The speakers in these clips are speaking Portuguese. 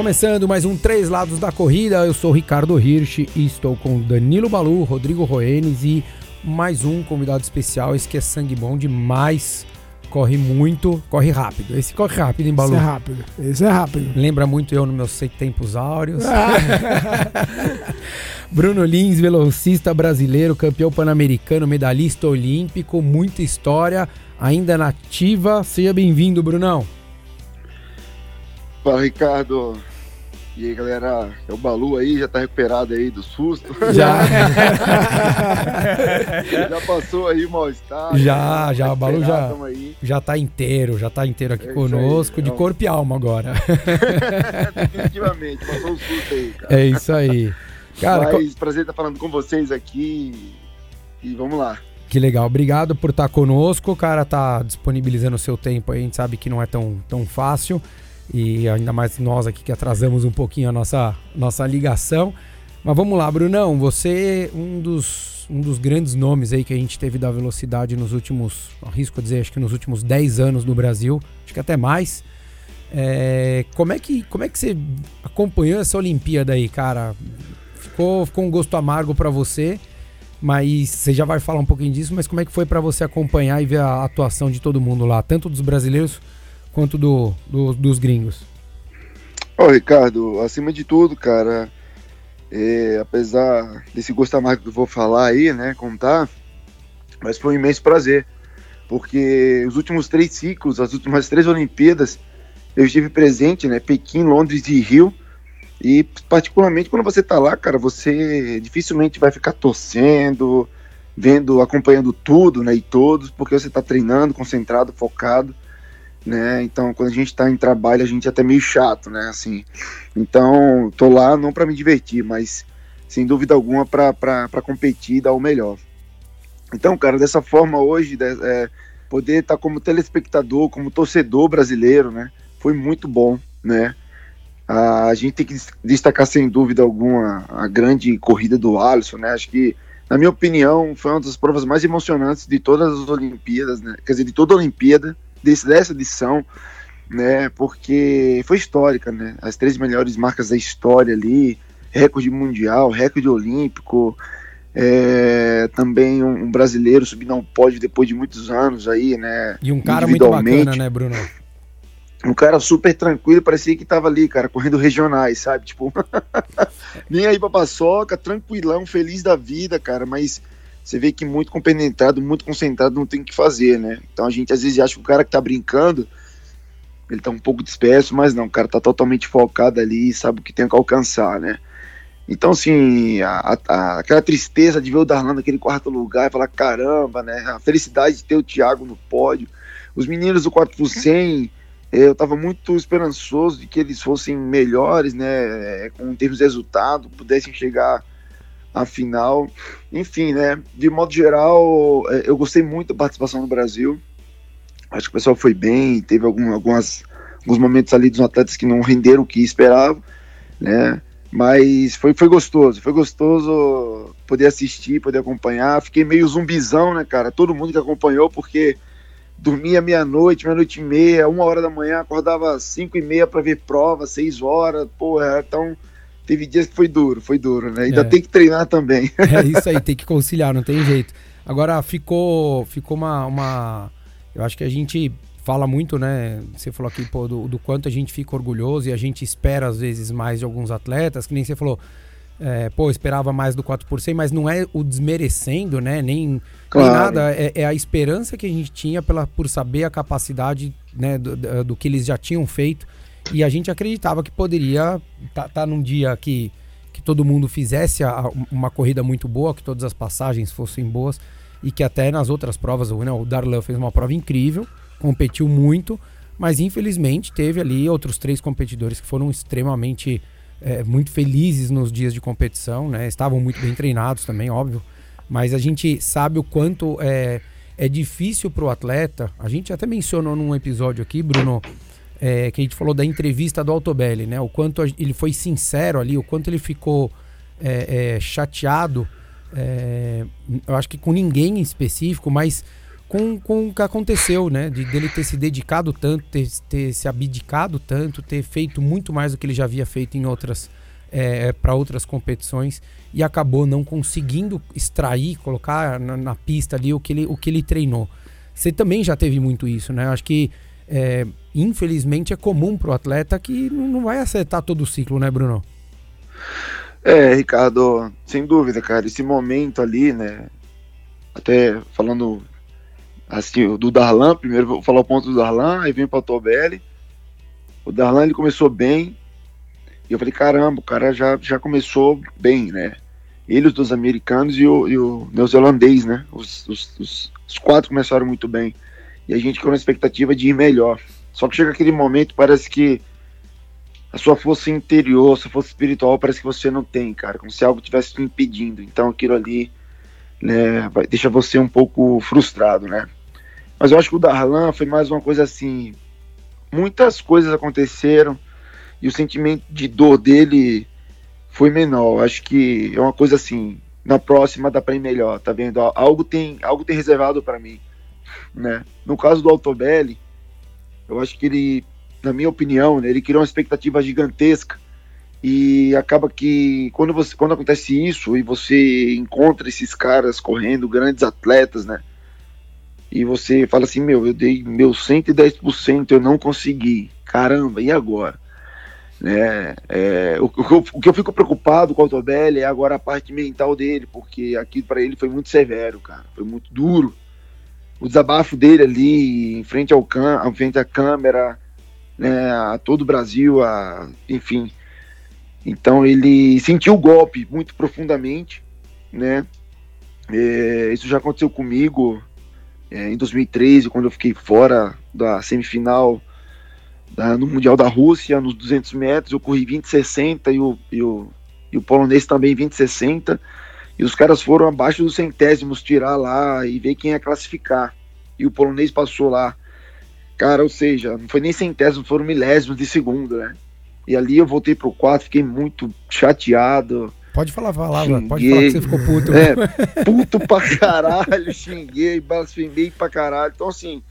Começando mais um Três Lados da Corrida, eu sou Ricardo Hirsch e estou com Danilo Balu, Rodrigo Roenes e mais um convidado especial, esse que é sangue bom demais, corre muito, corre rápido. Esse corre rápido, hein, Balu? Esse é rápido, esse é rápido. Lembra muito eu nos meus tempos áureos. Ah. Bruno Lins, velocista brasileiro, campeão pan-americano, medalhista olímpico, muita história, ainda nativa. Seja bem-vindo, Brunão. Fala, Ricardo. E aí, galera, é o Balu aí, já tá recuperado aí do susto? Já. já passou aí o mal-estar? Já, já, o Balu já, já tá inteiro, já tá inteiro aqui é conosco, aí, de é corpo e alma agora. Definitivamente, passou o susto aí, cara. É isso aí. Cara, Mas, co... prazer estar falando com vocês aqui e vamos lá. Que legal, obrigado por estar conosco, cara, tá disponibilizando o seu tempo aí, a gente sabe que não é tão, tão fácil e ainda mais nós aqui que atrasamos um pouquinho a nossa, nossa ligação. Mas vamos lá, Brunão, você um dos, um dos grandes nomes aí que a gente teve da velocidade nos últimos, arrisco dizer, acho que nos últimos 10 anos no Brasil, acho que até mais. É, como, é que, como é que você acompanhou essa Olimpíada aí, cara? Ficou, ficou um gosto amargo para você, mas você já vai falar um pouquinho disso, mas como é que foi para você acompanhar e ver a atuação de todo mundo lá, tanto dos brasileiros quanto do, do dos gringos? Ô, Ricardo, acima de tudo, cara, é, apesar desse gosto amargo que eu vou falar aí, né, contar, mas foi um imenso prazer, porque os últimos três ciclos, as últimas três Olimpíadas, eu estive presente, né, Pequim, Londres e Rio, e particularmente quando você tá lá, cara, você dificilmente vai ficar torcendo, vendo, acompanhando tudo, né, e todos, porque você tá treinando, concentrado, focado, né? Então, quando a gente está em trabalho, a gente é até meio chato, né? Assim, então, tô lá não para me divertir, mas sem dúvida alguma para competir e dar o melhor. Então, cara, dessa forma hoje, é, poder estar tá como telespectador, como torcedor brasileiro, né? Foi muito bom, né? A gente tem que destacar sem dúvida alguma a grande corrida do Alisson, né? Acho que, na minha opinião, foi uma das provas mais emocionantes de todas as Olimpíadas, né? Quer dizer, de toda a Olimpíada desse, dessa edição, né? Porque foi histórica, né? As três melhores marcas da história ali, recorde mundial, recorde olímpico, é, também um, um, brasileiro subindo ao pódio depois de muitos anos aí, né? E um cara muito bacana, né, Bruno? Um cara super tranquilo, parecia que tava ali, cara, correndo regionais, sabe? Tipo, nem aí pra paçoca, tranquilão, feliz da vida, cara, mas você vê que muito compenetrado, muito concentrado não tem o que fazer, né? Então a gente às vezes acha que o cara que tá brincando, ele tá um pouco disperso, mas não, o cara tá totalmente focado ali e sabe o que tem que alcançar, né? Então, assim, a, a, aquela tristeza de ver o Darlan naquele quarto lugar e falar, caramba, né? A felicidade de ter o Thiago no pódio. Os meninos do 4 por 100, eu estava muito esperançoso de que eles fossem melhores, né? Com termos de resultado, pudessem chegar Afinal, enfim, né? De modo geral, é, eu gostei muito da participação no Brasil. Acho que o pessoal foi bem, teve algum, algumas, alguns momentos ali dos atletas que não renderam o que esperavam, né? Mas foi, foi gostoso, foi gostoso poder assistir, poder acompanhar. Fiquei meio zumbizão, né, cara? Todo mundo que acompanhou, porque dormia meia-noite, meia-noite e meia, uma hora da manhã, acordava cinco e meia para ver prova, seis horas, porra, então teve dias que foi duro, foi duro, né? Ainda é. tem que treinar também. É isso aí, tem que conciliar, não tem jeito. Agora ficou, ficou uma, uma. Eu acho que a gente fala muito, né? Você falou aqui pô, do, do, quanto a gente fica orgulhoso e a gente espera às vezes mais de alguns atletas, que nem você falou. É, pô, esperava mais do 4 por 100, mas não é o desmerecendo, né? Nem, claro. nem nada. É, é, a esperança que a gente tinha pela, por saber a capacidade né, do, do que eles já tinham feito. E a gente acreditava que poderia estar tá, tá num dia que, que todo mundo fizesse a, uma corrida muito boa, que todas as passagens fossem boas e que até nas outras provas, né, o Darlan fez uma prova incrível, competiu muito, mas infelizmente teve ali outros três competidores que foram extremamente é, muito felizes nos dias de competição, né? Estavam muito bem treinados também, óbvio, mas a gente sabe o quanto é, é difícil para o atleta. A gente até mencionou num episódio aqui, Bruno, é, que a gente falou da entrevista do Altobelli, né? O quanto ele foi sincero ali, o quanto ele ficou é, é, chateado, é, eu acho que com ninguém em específico, mas com, com o que aconteceu, né? De dele ter se dedicado tanto, ter, ter se abdicado tanto, ter feito muito mais do que ele já havia feito em outras é, para outras competições e acabou não conseguindo extrair, colocar na, na, pista ali o que ele, o que ele treinou. Você também já teve muito isso, né? Acho que é, infelizmente é comum para o atleta que não vai acertar todo o ciclo, né, Bruno? É, Ricardo, sem dúvida, cara. Esse momento ali, né? Até falando assim, do Darlan, primeiro vou falar o ponto do Darlan, aí vem para o Tobelli. O Darlan ele começou bem, e eu falei, caramba, o cara já, já começou bem, né? Ele, os dois americanos e o, e o neozelandês, né? Os, os, os, os, quatro começaram muito bem. E a gente com a expectativa de ir melhor. Só que chega aquele momento, parece que a sua força interior, a sua força espiritual, parece que você não tem, cara. Como se algo tivesse te impedindo. Então aquilo ali né, vai, deixa você um pouco frustrado, né? Mas eu acho que o Darlan foi mais uma coisa assim. Muitas coisas aconteceram e o sentimento de dor dele foi menor. Acho que é uma coisa assim, na próxima dá para ir melhor, tá vendo? Algo tem, algo tem reservado para mim, né? No caso do Altobelli, eu acho que ele, na minha opinião, né, ele criou uma expectativa gigantesca e acaba que quando você quando acontece isso e você encontra esses caras correndo, grandes atletas, né? E você fala assim, meu, eu dei meu 110%, eu não consegui. Caramba, e agora? Né? É, o, o, o, que eu fico preocupado com o Altobelli é agora a parte mental dele, porque aqui para ele foi muito severo, cara, foi muito duro. O desabafo dele ali em frente ao cam em frente à câmera, né, a todo o Brasil, a, enfim. Então ele sentiu o golpe muito profundamente, né? É, isso já aconteceu comigo é, em 2013, quando eu fiquei fora da semifinal da, no Mundial da Rússia, nos 200 metros, eu corri 20,60 e o, e, o, e o polonês também 20,60. E os caras foram abaixo dos centésimos tirar lá e ver quem ia classificar. E o polonês passou lá. Cara, ou seja, não foi nem centésimos, foram milésimos de segundo, né? E ali eu voltei pro quarto, fiquei muito chateado. Pode falar palavra, xinguei, pode falar que você ficou puto. É, puto pra caralho, xinguei, blasfemei pra caralho. Então, assim,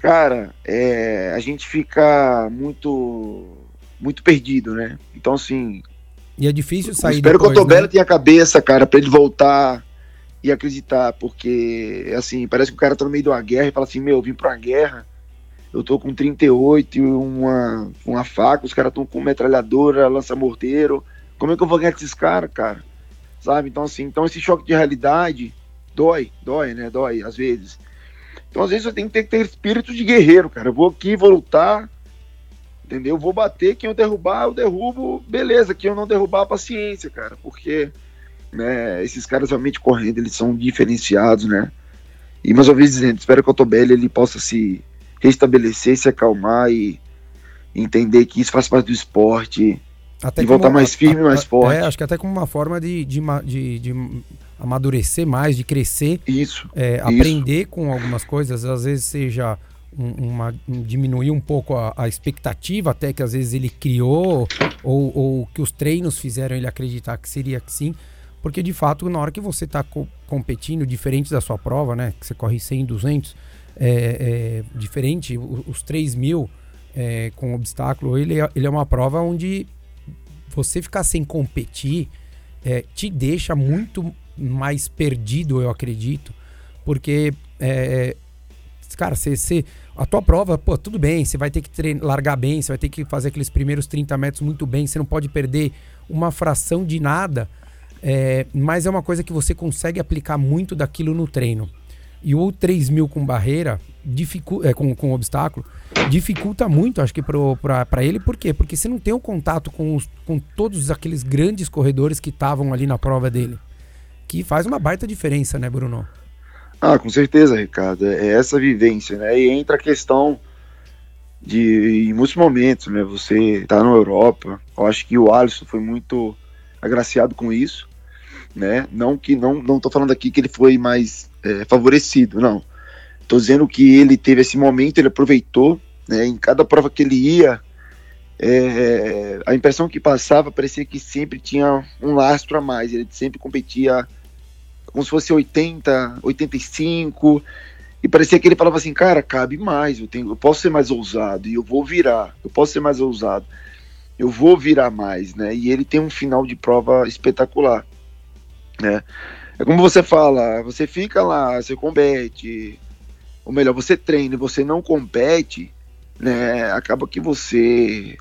cara, é, a gente fica muito muito perdido, né? Então, assim. E é difícil sair. Espero depois, que o Otobelo né? tenha a cabeça, cara, para ele voltar e acreditar, porque, assim, parece que o cara tá no meio de uma guerra e fala assim: Meu, eu vim pra uma guerra, eu tô com 38 e uma, uma faca, os caras estão com metralhadora, lança-morteiro. Como é que eu vou ganhar esses caras, cara? Sabe? Então, assim, então esse choque de realidade dói, dói, né? Dói às vezes. Então, às vezes, você tem que ter, ter espírito de guerreiro, cara. Eu vou aqui, vou lutar, entendeu? Eu vou bater, quem eu derrubar, eu derrubo, beleza. Quem eu não derrubar, paciência, cara. Porque né, esses caras realmente correndo, eles são diferenciados, né? E mais uma vez dizendo, espero que o Otobelli ele possa se restabelecer, se acalmar e entender que isso faz parte do esporte até e voltar mais firme, a, mais forte. É, acho que até como uma forma de, de, de, de amadurecer mais, de crescer. Isso, é, isso. Aprender com algumas coisas, às vezes seja uma, diminuir um pouco a, a, expectativa até que às vezes ele criou ou, ou, que os treinos fizeram ele acreditar que seria que sim. Porque de fato, na hora que você está co competindo, diferente da sua prova, né? Que você corre 100, 200, é, é diferente, os, os 3 mil é, com obstáculo, ele é, ele é uma prova onde você ficar sem competir é, te deixa muito mais perdido, eu acredito, porque, é, cara, você, você, a tua prova, pô, tudo bem, você vai ter que treinar, largar bem, você vai ter que fazer aqueles primeiros 30 metros muito bem, você não pode perder uma fração de nada, é, mas é uma coisa que você consegue aplicar muito daquilo no treino. E o 3 mil com barreira, dificu é, com, com obstáculo, dificulta muito, acho que para ele. Por quê? Porque você não tem o um contato com, os, com todos aqueles grandes corredores que estavam ali na prova dele. Que faz uma baita diferença, né, Bruno? Ah, com certeza, Ricardo. É essa vivência, né? E entra a questão de, em muitos momentos, né? Você tá na Europa. Eu acho que o Alisson foi muito agraciado com isso, né? Não que não não tô falando aqui que ele foi mais é, favorecido, não. Tô dizendo que ele teve esse momento, ele aproveitou Né? Em cada prova que ele ia, é, a impressão que passava parecia que sempre tinha um lastro a mais. Ele sempre competia como se fosse 80, 85. E parecia que ele falava assim, cara, cabe mais, eu, tenho, eu posso ser mais ousado, e eu vou virar, eu posso ser mais ousado, eu vou virar mais, né? E ele tem um final de prova espetacular, né? É como você fala, você fica lá, você compete, ou melhor, você treina e você não compete, né? Acaba que você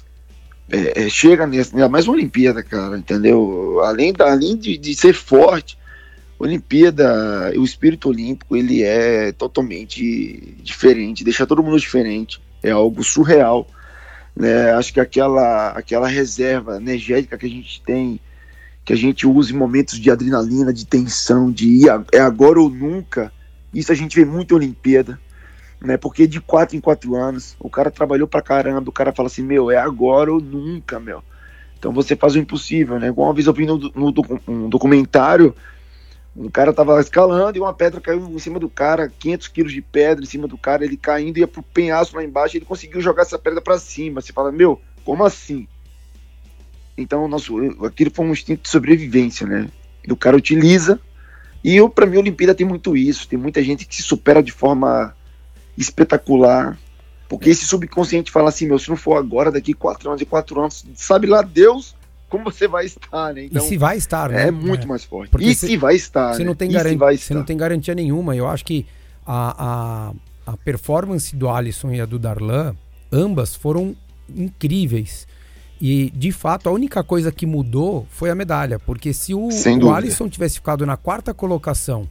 é, é, chega nessa, mais uma Olimpíada, cara, entendeu? Além, da, além de, de ser forte, Olimpíada, o espírito olímpico, ele é totalmente diferente, deixa todo mundo diferente, é algo surreal. Né? Acho que aquela, aquela reserva energética que a gente tem, que a gente usa em momentos de adrenalina, de tensão, de ir, é agora ou nunca, isso a gente vê muito em Olimpíada, né? Porque de quatro em quatro anos, o cara trabalhou pra caramba, o cara fala assim, meu, é agora ou nunca, meu. Então você faz o impossível, né? Igual uma vez eu vi no, no, no documentário um cara tava escalando e uma pedra caiu em cima do cara, 500 quilos de pedra em cima do cara, ele caindo, ia pro penhasco lá embaixo e ele conseguiu jogar essa pedra para cima. Você fala, meu, como assim? Então, nosso, aquilo foi um instinto de sobrevivência, né? E o cara utiliza. E eu, para mim, a Olimpíada tem muito isso. Tem muita gente que se supera de forma espetacular. Porque esse subconsciente fala assim, meu, se não for agora, daqui quatro anos e quatro anos, sabe lá Deus como você vai estar, né? Então, e se vai estar, né? É muito é. mais forte. Porque e se, se vai estar, você né? não tem garantia, Você não tem garantia nenhuma. Eu acho que a, a, a performance do Alisson e a do Darlan, ambas foram incríveis. E, de fato, a única coisa que mudou foi a medalha. Porque se o, o Alisson tivesse ficado na quarta colocação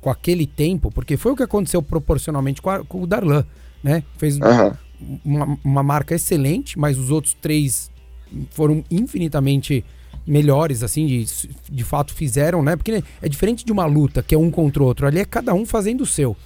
com aquele tempo, porque foi o que aconteceu proporcionalmente com, a, com o Darlan, né? Fez uhum. uma, uma marca excelente, mas os outros três foram infinitamente melhores, assim, de, de fato fizeram, né? Porque é diferente de uma luta que é um contra o outro, ali é cada um fazendo o seu.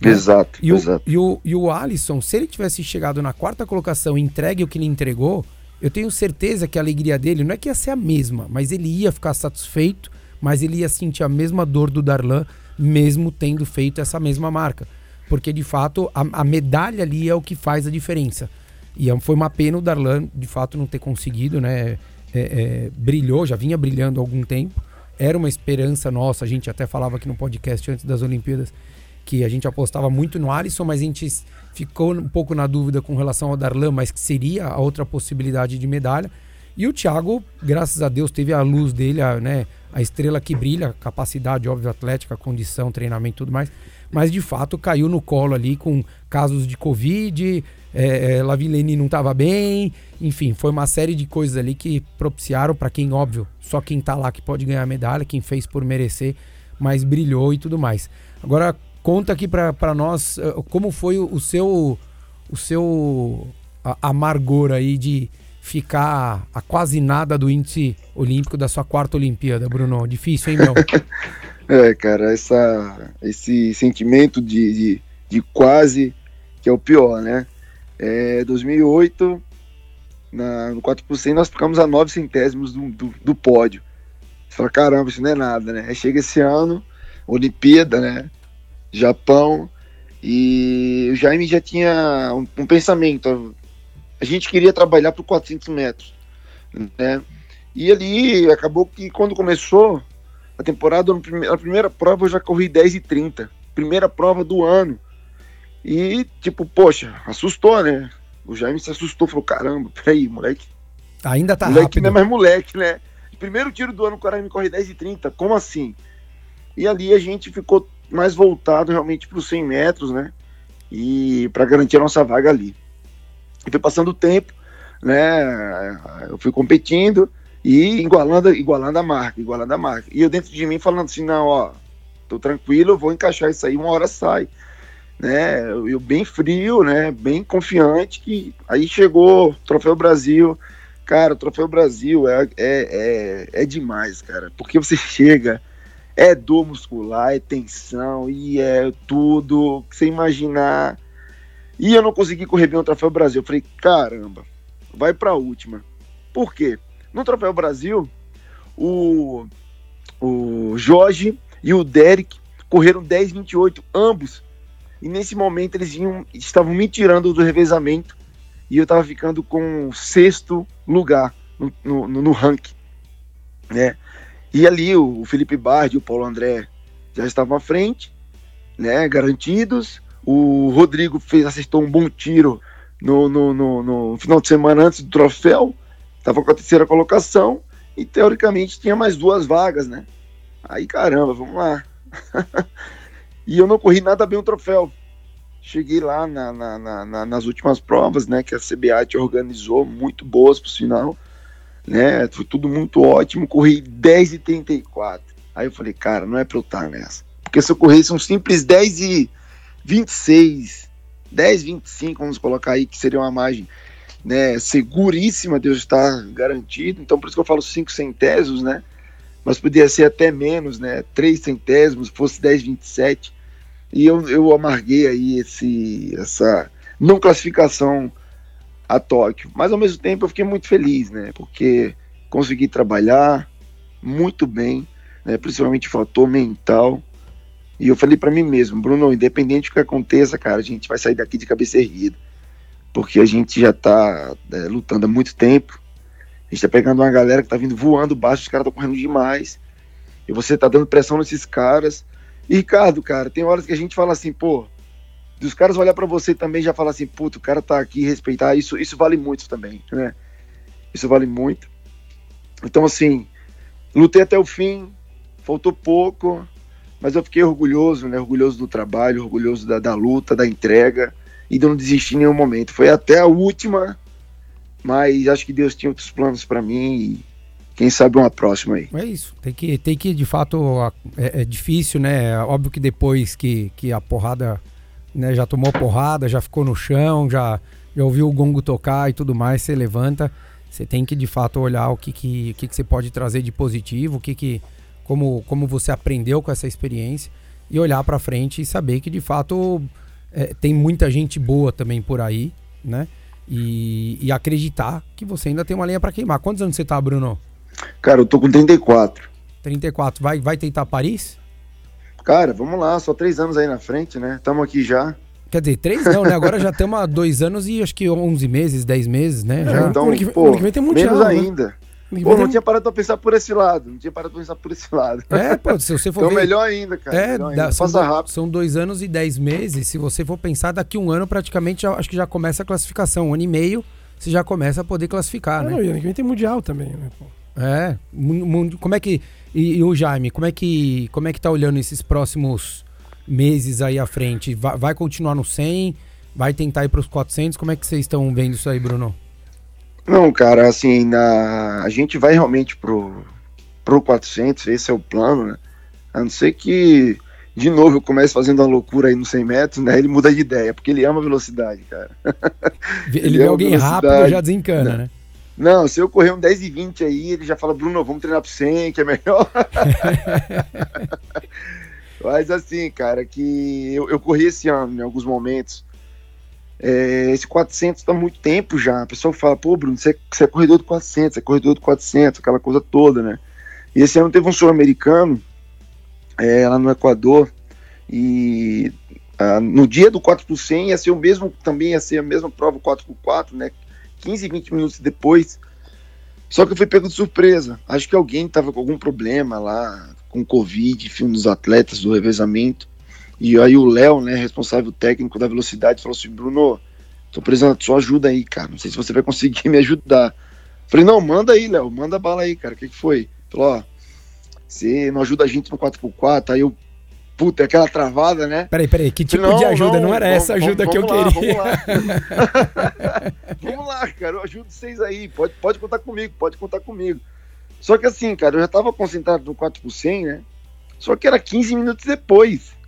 Né? Exato, e exato. O, e, o, e o Alisson, se ele tivesse chegado na quarta colocação e entregue o que ele entregou, eu tenho certeza que a alegria dele não é que ia ser a mesma, mas ele ia ficar satisfeito, mas ele ia sentir a mesma dor do Darlan, mesmo tendo feito essa mesma marca. Porque de fato a, a medalha ali é o que faz a diferença. E é foi uma pena o Darlan, de fato, não ter conseguido, né? É, é, brilhou, já vinha brilhando há algum tempo. Era uma esperança nossa, a gente até falava aqui no podcast antes das Olimpíadas que a gente apostava muito no Alisson, mas a gente ficou um pouco na dúvida com relação ao Darlan, mas que seria a outra possibilidade de medalha. E o Thiago, graças a Deus, teve a luz dele, a, né, a estrela que brilha, capacidade, óbvio, atlética, condição, treinamento e tudo mais. Mas de fato caiu no colo ali com casos de Covid, é, é, Lavilene não estava bem, enfim, foi uma série de coisas ali que propiciaram para quem, óbvio, só quem tá lá que pode ganhar a medalha, quem fez por merecer, mas brilhou e tudo mais. Agora, conta aqui para nós eh, como foi o seu, o seu amargor aí de ficar a quase nada do índice olímpico da sua quarta Olimpíada, Bruno. Difícil, hein, meu? é, cara, essa, esse sentimento de, de, de quase que é o pior, né? É, 2008, na, no 4%, nós ficamos a 9 centésimos do, do, do pódio. Você fala, caramba, isso não é nada, né? Aí chega esse ano, Olimpíada, né? Japão, e o Jaime já tinha um, um pensamento. A gente queria trabalhar para 400 metros, né? E ali acabou que quando começou a temporada, a primeira prova eu já corri 10 e 30. Primeira prova do ano. E, tipo, poxa, assustou, né? O Jaime se assustou, falou: caramba, peraí, moleque. Ainda tá moleque rápido. não é mais moleque, né? Primeiro tiro do ano, o cara me corre 10 e 30, como assim? E ali a gente ficou mais voltado realmente para os 100 metros, né? E para garantir a nossa vaga ali. E foi passando o tempo, né? Eu fui competindo e igualando, igualando a marca, igualando a marca. E eu dentro de mim falando assim: não, ó, tô tranquilo, vou encaixar isso aí, uma hora sai né? Eu bem frio, né? Bem confiante que aí chegou Troféu Brasil. Cara, o Troféu Brasil é, é, é, é demais, cara. Porque você chega, é dor muscular, é tensão e é tudo que você imaginar. E eu não consegui correr bem o Troféu Brasil. Eu falei, caramba, vai pra última. Por quê? No Troféu Brasil, o, o Jorge e o Derek correram 10,28, ambos e nesse momento eles estavam me tirando do revezamento e eu tava ficando com sexto lugar no, no, no ranking, né? E ali o Felipe Bardi e o Paulo André já estavam à frente, né? Garantidos. O Rodrigo fez, acertou um bom tiro no, no, no, no final de semana antes do troféu, estava com a terceira colocação e teoricamente tinha mais duas vagas, né? Aí caramba, vamos lá. e eu não corri nada bem o troféu. Cheguei lá na, na, na, nas últimas provas, né, que a CBA te organizou, muito boas pro final, né? Foi tudo muito ótimo. Corri 10 e 34. Aí eu falei, cara, não é pra eu estar nessa. Porque se eu corresse um simples 10 e 26, 10, 25, vamos colocar aí, que seria uma margem né, seguríssima de eu estar garantido. Então, por isso que eu falo 5 centésimos, né? Mas podia ser até menos, né? 3 centésimos, fosse 10, 27. E eu, eu amarguei aí esse, essa não classificação a Tóquio. Mas ao mesmo tempo eu fiquei muito feliz, né? Porque consegui trabalhar muito bem, né? principalmente fator mental. E eu falei para mim mesmo, Bruno, independente do que aconteça, cara, a gente vai sair daqui de cabeça erguida. Porque a gente já tá é, lutando há muito tempo. A gente tá pegando uma galera que tá vindo voando baixo, os caras estão correndo demais. E você tá dando pressão nesses caras. E Ricardo, cara, tem horas que a gente fala assim, pô, dos caras olhar para você também já falar assim, puto, o cara tá aqui, respeitar, isso, isso vale muito também, né? Isso vale muito. Então, assim, lutei até o fim, faltou pouco, mas eu fiquei orgulhoso, né? Orgulhoso do trabalho, orgulhoso da, da luta, da entrega e de não desistir em nenhum momento. Foi até a última, mas acho que Deus tinha outros planos para mim e quem sabe uma próxima aí. É isso, tem que, tem que de fato, é, é difícil, né? É óbvio que depois que, que a porrada, né, já tomou porrada, já ficou no chão, já, já ouviu o gongo tocar e tudo mais, você levanta, você tem que de fato olhar o que, que, que, que você pode trazer de positivo, o que, que como, como você aprendeu com essa experiência e olhar para frente e saber que de fato é, tem muita gente boa também por aí, né? E, e acreditar que você ainda tem uma lenha para queimar. Quantos anos você tá, Bruno? Cara, eu tô com 34. 34. Vai, vai tentar Paris? Cara, vamos lá, só três anos aí na frente, né? Estamos aqui já. Quer dizer, três não, né? Agora já estamos há dois anos e acho que 11 meses, 10 meses, né? Já. É, então, ano que, pô, ano que vem tem mundial, menos né? ainda. Pô, não tinha parado pra pensar por esse lado. Não tinha parado pra pensar por esse lado. É, pô, se você for então, ver... melhor ainda, cara. É, melhor dá, ainda. São, Passa rápido. são dois anos e dez meses. Se você for pensar, daqui um ano praticamente, já, acho que já começa a classificação. Um ano e meio, você já começa a poder classificar, né? Não, e ano que vem tem mundial também, né, pô? É, como é que... E, e, o Jaime, como é que como é que tá olhando esses próximos meses aí à frente? Vai, vai continuar no 100? Vai tentar ir para os 400? Como é que vocês estão vendo isso aí, Bruno? Não, cara, assim, na... a gente vai realmente pro, pro 400, esse é o plano, né? A não ser que, de novo, eu comece fazendo uma loucura aí no 100 metros, né? Ele muda de ideia, porque ele ama velocidade, cara. Ele, ele vê alguém rápido já desencana, né? né? Não, se eu correr um 10 e 20 aí, ele já fala, Bruno, vamos treinar pro 100, que é melhor. Mas assim, cara, que eu, eu corri esse ano em alguns momentos, é, esse 400 está muito tempo já. A pessoa fala, pô, Bruno, você, você é corredor do 400, você é corredor do 400, aquela coisa toda, né? E esse ano teve um sul-americano é, lá no Equador e ah, no dia do 4 por 100 ia ser o mesmo, também ia ser a mesma prova 4 por 4 né? 15, 20 minutos depois. Só que eu fui pego de surpresa. Acho que alguém estava com algum problema lá, com Covid, filme dos atletas, do revezamento. E aí o Léo, né, responsável técnico da velocidade, falou assim, Bruno, tô precisando da sua ajuda aí, cara. Não sei se você vai conseguir me ajudar. Falei, não, manda aí, Léo, manda bala aí, cara. O que, que foi? Falou, ó, você não ajuda a gente no 4x4, aí eu. Puta, é aquela travada, né? Peraí, peraí, que tipo não, de ajuda? Não, não era vamos, essa ajuda vamos, que eu vamos queria. Lá, vamos lá. vamos lá, cara, eu ajudo vocês aí. Pode, pode contar comigo, pode contar comigo. Só que assim, cara, eu já tava concentrado no 4 por 100, né? Só que era 15 minutos depois.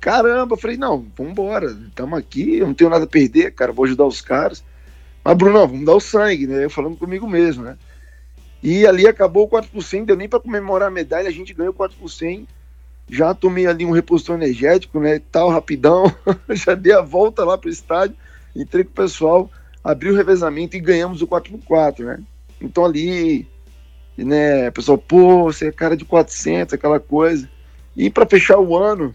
Caramba, falei, não, vambora, estamos aqui, eu não tenho nada a perder, cara, vou ajudar os caras. Mas, Bruno, vamos dar o sangue, né? Eu falando comigo mesmo, né? E ali acabou o 4 por 100, deu nem para comemorar a medalha, a gente ganhou 4 por 100. Já tomei ali um repositor energético, né? Tal, rapidão. já dei a volta lá pro estádio, entrei com o pessoal, abri o revezamento e ganhamos o 4 por 4 né? Então ali, né, pessoal, pô, você é cara de 400, aquela coisa. E para fechar o ano,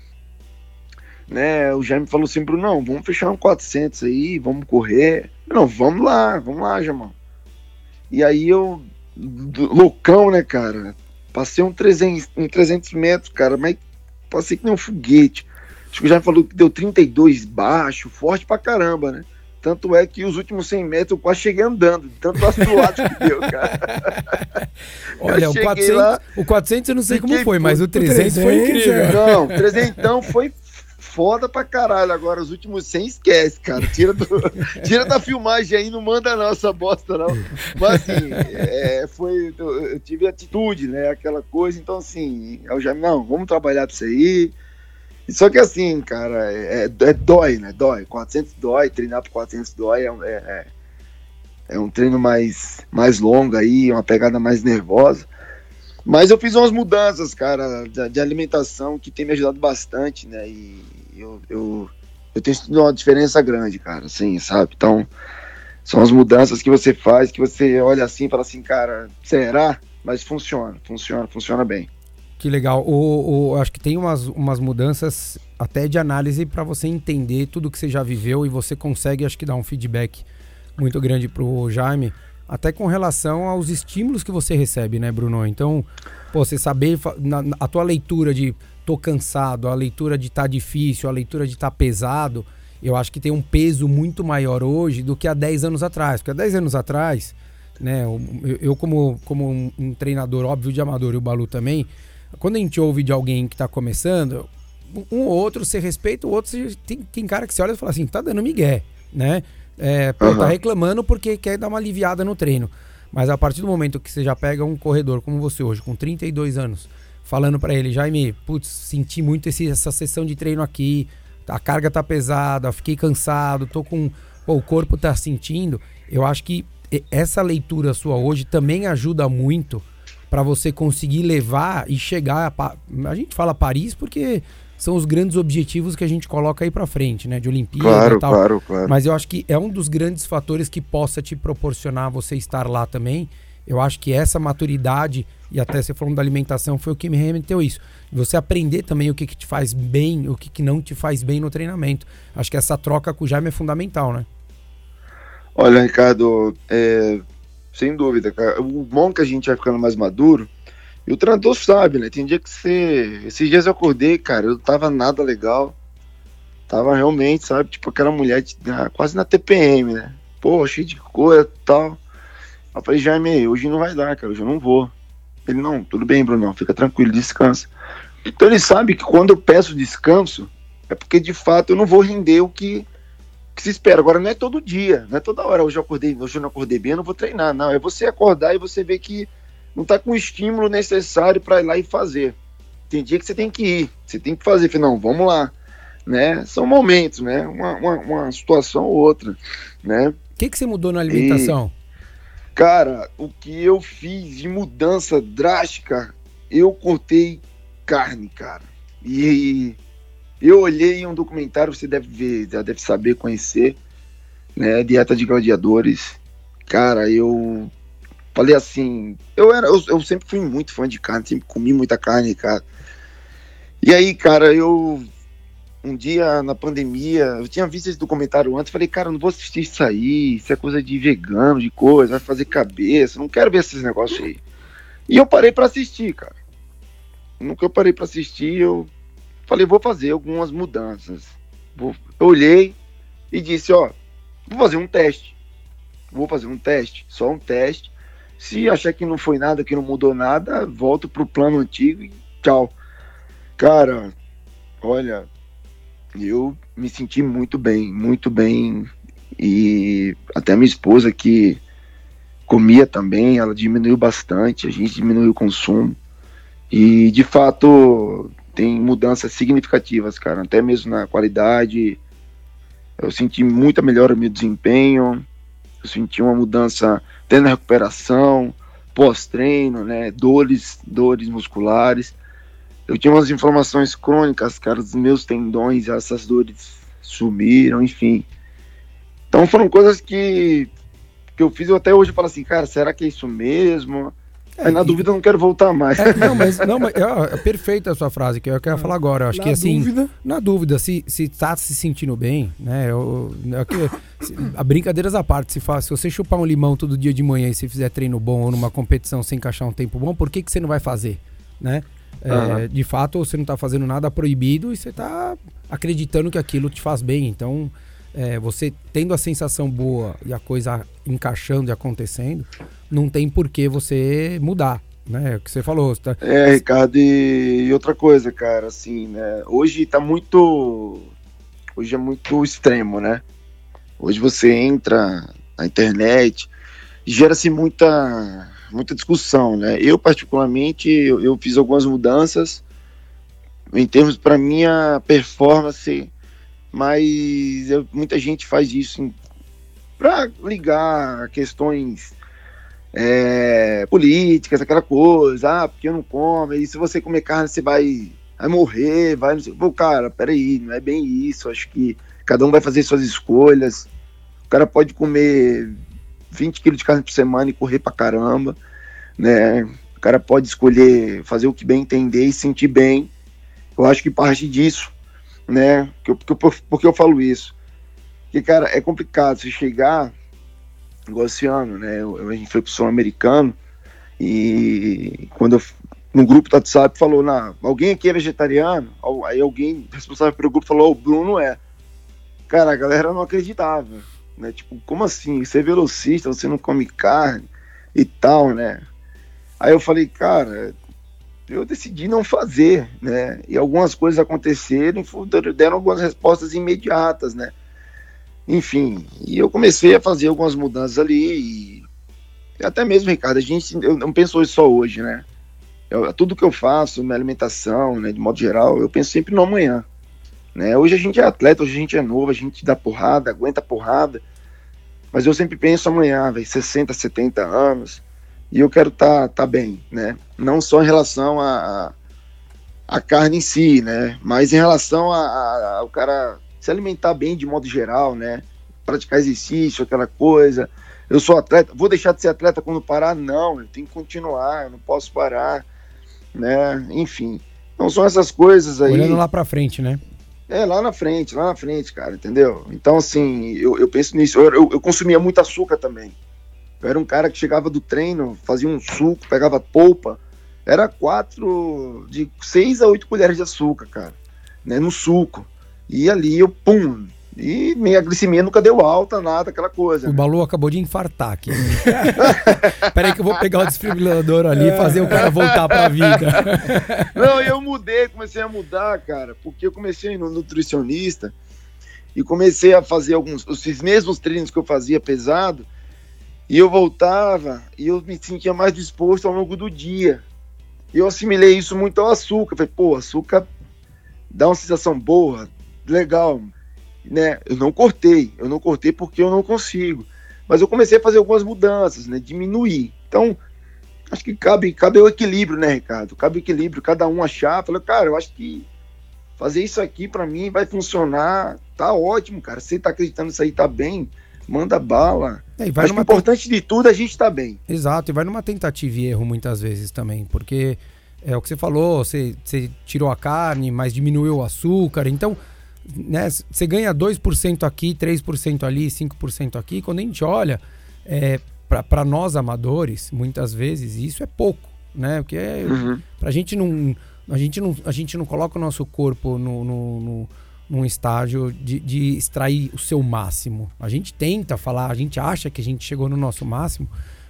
né? O Jaime falou assim, não, vamos fechar um 400 aí, vamos correr. Não, vamos lá, vamos lá, Jamão. E aí eu, loucão, né, cara? Passei um 300, um 300 metros, cara, mas passei que nem um foguete. Acho que o Jaime falou que deu 32 baixo, forte pra caramba, né? Tanto é que os últimos 100 metros eu quase cheguei andando, tanto assolado que deu, cara. Olha, o 400, lá, o 400 eu não sei como foi, mas o 300, 300 foi incrível. Não, 300 então foi foda pra caralho. Agora, os últimos 100 esquece, cara. Tira, do, tira da filmagem aí, não manda não essa bosta, não. Mas assim, é, foi, eu tive atitude, né? Aquela coisa. Então, assim, eu já, não, vamos trabalhar disso aí. Só que assim, cara, é, é, dói, né? Dói. 400 dói, treinar por 400 dói é, é, é um treino mais, mais longo aí, uma pegada mais nervosa. Mas eu fiz umas mudanças, cara, de, de alimentação que tem me ajudado bastante, né? E eu, eu, eu tenho sentido uma diferença grande, cara, assim, sabe? Então, são as mudanças que você faz, que você olha assim e fala assim, cara, será? Mas funciona, funciona, funciona bem. Que legal. O, o, acho que tem umas, umas mudanças até de análise para você entender tudo que você já viveu e você consegue, acho que, dar um feedback muito grande pro Jaime, até com relação aos estímulos que você recebe, né, Bruno? Então, pô, você saber, na, a tua leitura de tô cansado, a leitura de tá difícil, a leitura de tá pesado, eu acho que tem um peso muito maior hoje do que há 10 anos atrás. Porque há 10 anos atrás, né, eu, eu como, como um, um treinador óbvio de amador e o Balu também, quando a gente ouve de alguém que está começando, um ou outro você respeita, o outro você, tem, tem cara que você olha e fala assim, tá dando migué, né? É, pô, uhum. tá reclamando porque quer dar uma aliviada no treino. Mas a partir do momento que você já pega um corredor como você hoje, com 32 anos, falando para ele, Jaime, putz, senti muito esse, essa sessão de treino aqui, a carga tá pesada, fiquei cansado, tô com. Pô, o corpo tá sentindo. Eu acho que essa leitura sua hoje também ajuda muito para você conseguir levar e chegar a, a gente fala Paris porque são os grandes objetivos que a gente coloca aí para frente, né, de Olimpíada claro, e tal. Claro, claro. Mas eu acho que é um dos grandes fatores que possa te proporcionar você estar lá também. Eu acho que essa maturidade e até você falando da alimentação foi o que me remeteu isso. Você aprender também o que, que te faz bem, o que, que não te faz bem no treinamento. Acho que essa troca com o Jaime é fundamental, né? Olha, Ricardo, é, sem dúvida, cara. O bom que a gente vai ficando mais maduro, e o treinador sabe, né? Tem dia que você. Esses dias eu acordei, cara, eu tava nada legal. Tava realmente, sabe, tipo aquela mulher de, quase na TPM, né? Pô, cheio de coisa e tal. Eu falei, Jaime, hoje não vai dar, cara, hoje eu não vou. Ele, não, tudo bem, Bruno, fica tranquilo, descansa. Então ele sabe que quando eu peço descanso, é porque de fato eu não vou render o que que se espera. Agora não é todo dia, não é toda hora. Hoje eu acordei, hoje eu não acordei bem, eu não vou treinar. Não, é você acordar e você ver que não está com o estímulo necessário para ir lá e fazer. Tem dia que você tem que ir, você tem que fazer. Não, vamos lá, né? São momentos, né? Uma, uma, uma situação ou outra, né? O que, que você mudou na alimentação? E, cara, o que eu fiz de mudança drástica, eu cortei carne, cara. E eu olhei um documentário, você deve ver, já deve saber, conhecer, né? Dieta de Gladiadores. Cara, eu falei assim, eu era, eu, eu, sempre fui muito fã de carne, sempre comi muita carne, cara. E aí, cara, eu um dia na pandemia, eu tinha visto esse documentário antes, falei, cara, não vou assistir isso aí, isso é coisa de vegano, de coisa, vai fazer cabeça, não quero ver esses negócios aí. E eu parei para assistir, cara. Nunca eu parei para assistir, eu Falei, vou fazer algumas mudanças. Eu olhei e disse, ó, vou fazer um teste. Vou fazer um teste, só um teste. Se achar que não foi nada, que não mudou nada, volto pro plano antigo e tchau. Cara, olha, eu me senti muito bem, muito bem. E até minha esposa que comia também, ela diminuiu bastante, a gente diminuiu o consumo. E de fato, tem mudanças significativas, cara, até mesmo na qualidade. Eu senti muita melhora no meu desempenho, eu senti uma mudança até na recuperação, pós-treino, né, dores, dores musculares. Eu tinha umas inflamações crônicas, cara, dos meus tendões, essas dores sumiram, enfim. Então foram coisas que, que eu fiz, eu até hoje falo assim, cara, será que é isso mesmo? Aí, na dúvida, eu não quero voltar mais. É, não, mas, não, mas é, é perfeita a sua frase, que eu quero falar agora. Eu acho Na que assim, dúvida. na dúvida, se, se tá se sentindo bem, né? eu- é que- se- a brincadeiras à parte, se, faz, se você chupar um limão todo dia de manhã e se fizer treino bom ou numa competição sem encaixar um tempo bom, por que, que você não vai fazer? Né? É, Aham. De fato, você não tá fazendo nada proibido e você tá acreditando que aquilo te faz bem. Então, é, você tendo a sensação boa e a coisa encaixando e acontecendo, não tem por que você mudar. Né? É o que você falou. Tá, É, Ricardo, e, outra coisa, cara, assim, né? Hoje tá muito. Hoje é muito extremo, né? Hoje você entra na internet, gera-se muita, muita discussão, né? Eu, particularmente, eu, eu fiz algumas mudanças em termos para minha performance, mas eu- muita gente faz isso para ligar a questões é, políticas, aquela coisa, ah, porque eu não como, e se você comer carne você vai, vai morrer, vai não sei. Pô, cara, peraí, não é bem isso, acho que cada um vai fazer suas escolhas, o cara pode comer 20 quilos de carne por semana e correr pra caramba, né, o cara pode escolher fazer o que bem entender e sentir bem, eu acho que parte disso, né, porque, eu- porque eu falo isso, porque, cara, é complicado você chegar igual esse ano, né? eu- A gente foi pro Sul-Americano e quando eu, no grupo do WhatsApp falou, na, alguém aqui é vegetariano? Aí alguém responsável pelo grupo falou, "Ô, o Bruno é. Cara, a galera não acreditava, né? Tipo, como assim? Você é velocista, você não come carne e tal, né? Aí eu falei, cara, eu decidi não fazer, né? E algumas coisas aconteceram e deram algumas respostas imediatas, né? Enfim, e eu comecei a fazer algumas mudanças ali e até mesmo, Ricardo, a gente eu não pensou isso só hoje, né? Eu- tudo que eu faço, minha alimentação, né, de modo geral, eu penso sempre no amanhã. Né? Hoje a gente é atleta, hoje a gente é novo, a gente dá porrada, aguenta porrada, mas eu sempre penso amanhã, velho, 60, 70 anos, e eu quero estar tá, tá bem, né? Não só em relação a, a, a carne em si, né? Mas em relação ao cara se alimentar bem de modo geral, né? Praticar exercício, aquela coisa. Eu sou atleta, vou deixar de ser atleta quando parar? Não, eu tenho que continuar, eu não posso parar, né? Enfim. Então são essas coisas aí. olhando lá pra frente, né? É, lá na frente, lá na frente, cara, entendeu? Então, assim, eu, eu penso nisso. Eu, eu, eu consumia muito açúcar também. Eu era um cara que chegava do treino, fazia um suco, pegava polpa. Era quatro, de seis a oito colheres de açúcar, cara, né, no suco. E ali eu, pum, e minha glicemia nunca deu alta, nada, aquela coisa. O? Balu acabou de infartar aqui. Peraí que eu vou pegar o desfibrilador ali e fazer o cara voltar pra vida. Não, eu mudei, comecei a mudar, cara, porque eu comecei a ir no nutricionista e comecei a fazer alguns, os mesmos treinos que eu fazia pesado, e eu voltava e eu me sentia mais disposto ao longo do dia. E eu assimilei isso muito ao açúcar. Falei, pô, açúcar dá uma sensação boa, legal, né? Eu não cortei, eu não cortei porque eu não consigo. Mas eu comecei a fazer algumas mudanças, né? Diminuir. Então, acho que cabe, cabe o equilíbrio, né, Ricardo? Cabe o equilíbrio, cada um achar. Falei, cara, eu acho que fazer isso aqui para mim vai funcionar. Tá ótimo, cara. Você tá acreditando nisso aí, tá bem. Manda bala. É, que o importante de tudo é a gente tá bem. Exato, e vai numa tentativa e erro muitas vezes também, porque é o que você falou, você, você tirou a carne, mas diminuiu o açúcar, então né, você ganha 2% aqui, 3% ali, 5% aqui. Quando a gente olha, é, para nós amadores, muitas vezes isso é pouco, né? Porque é, Uhum. Pra gente não. A gente não, a gente não coloca o nosso corpo no, no, no- num estágio de, de extrair o seu máximo. A gente tenta falar, a gente acha que a gente chegou no nosso máximo,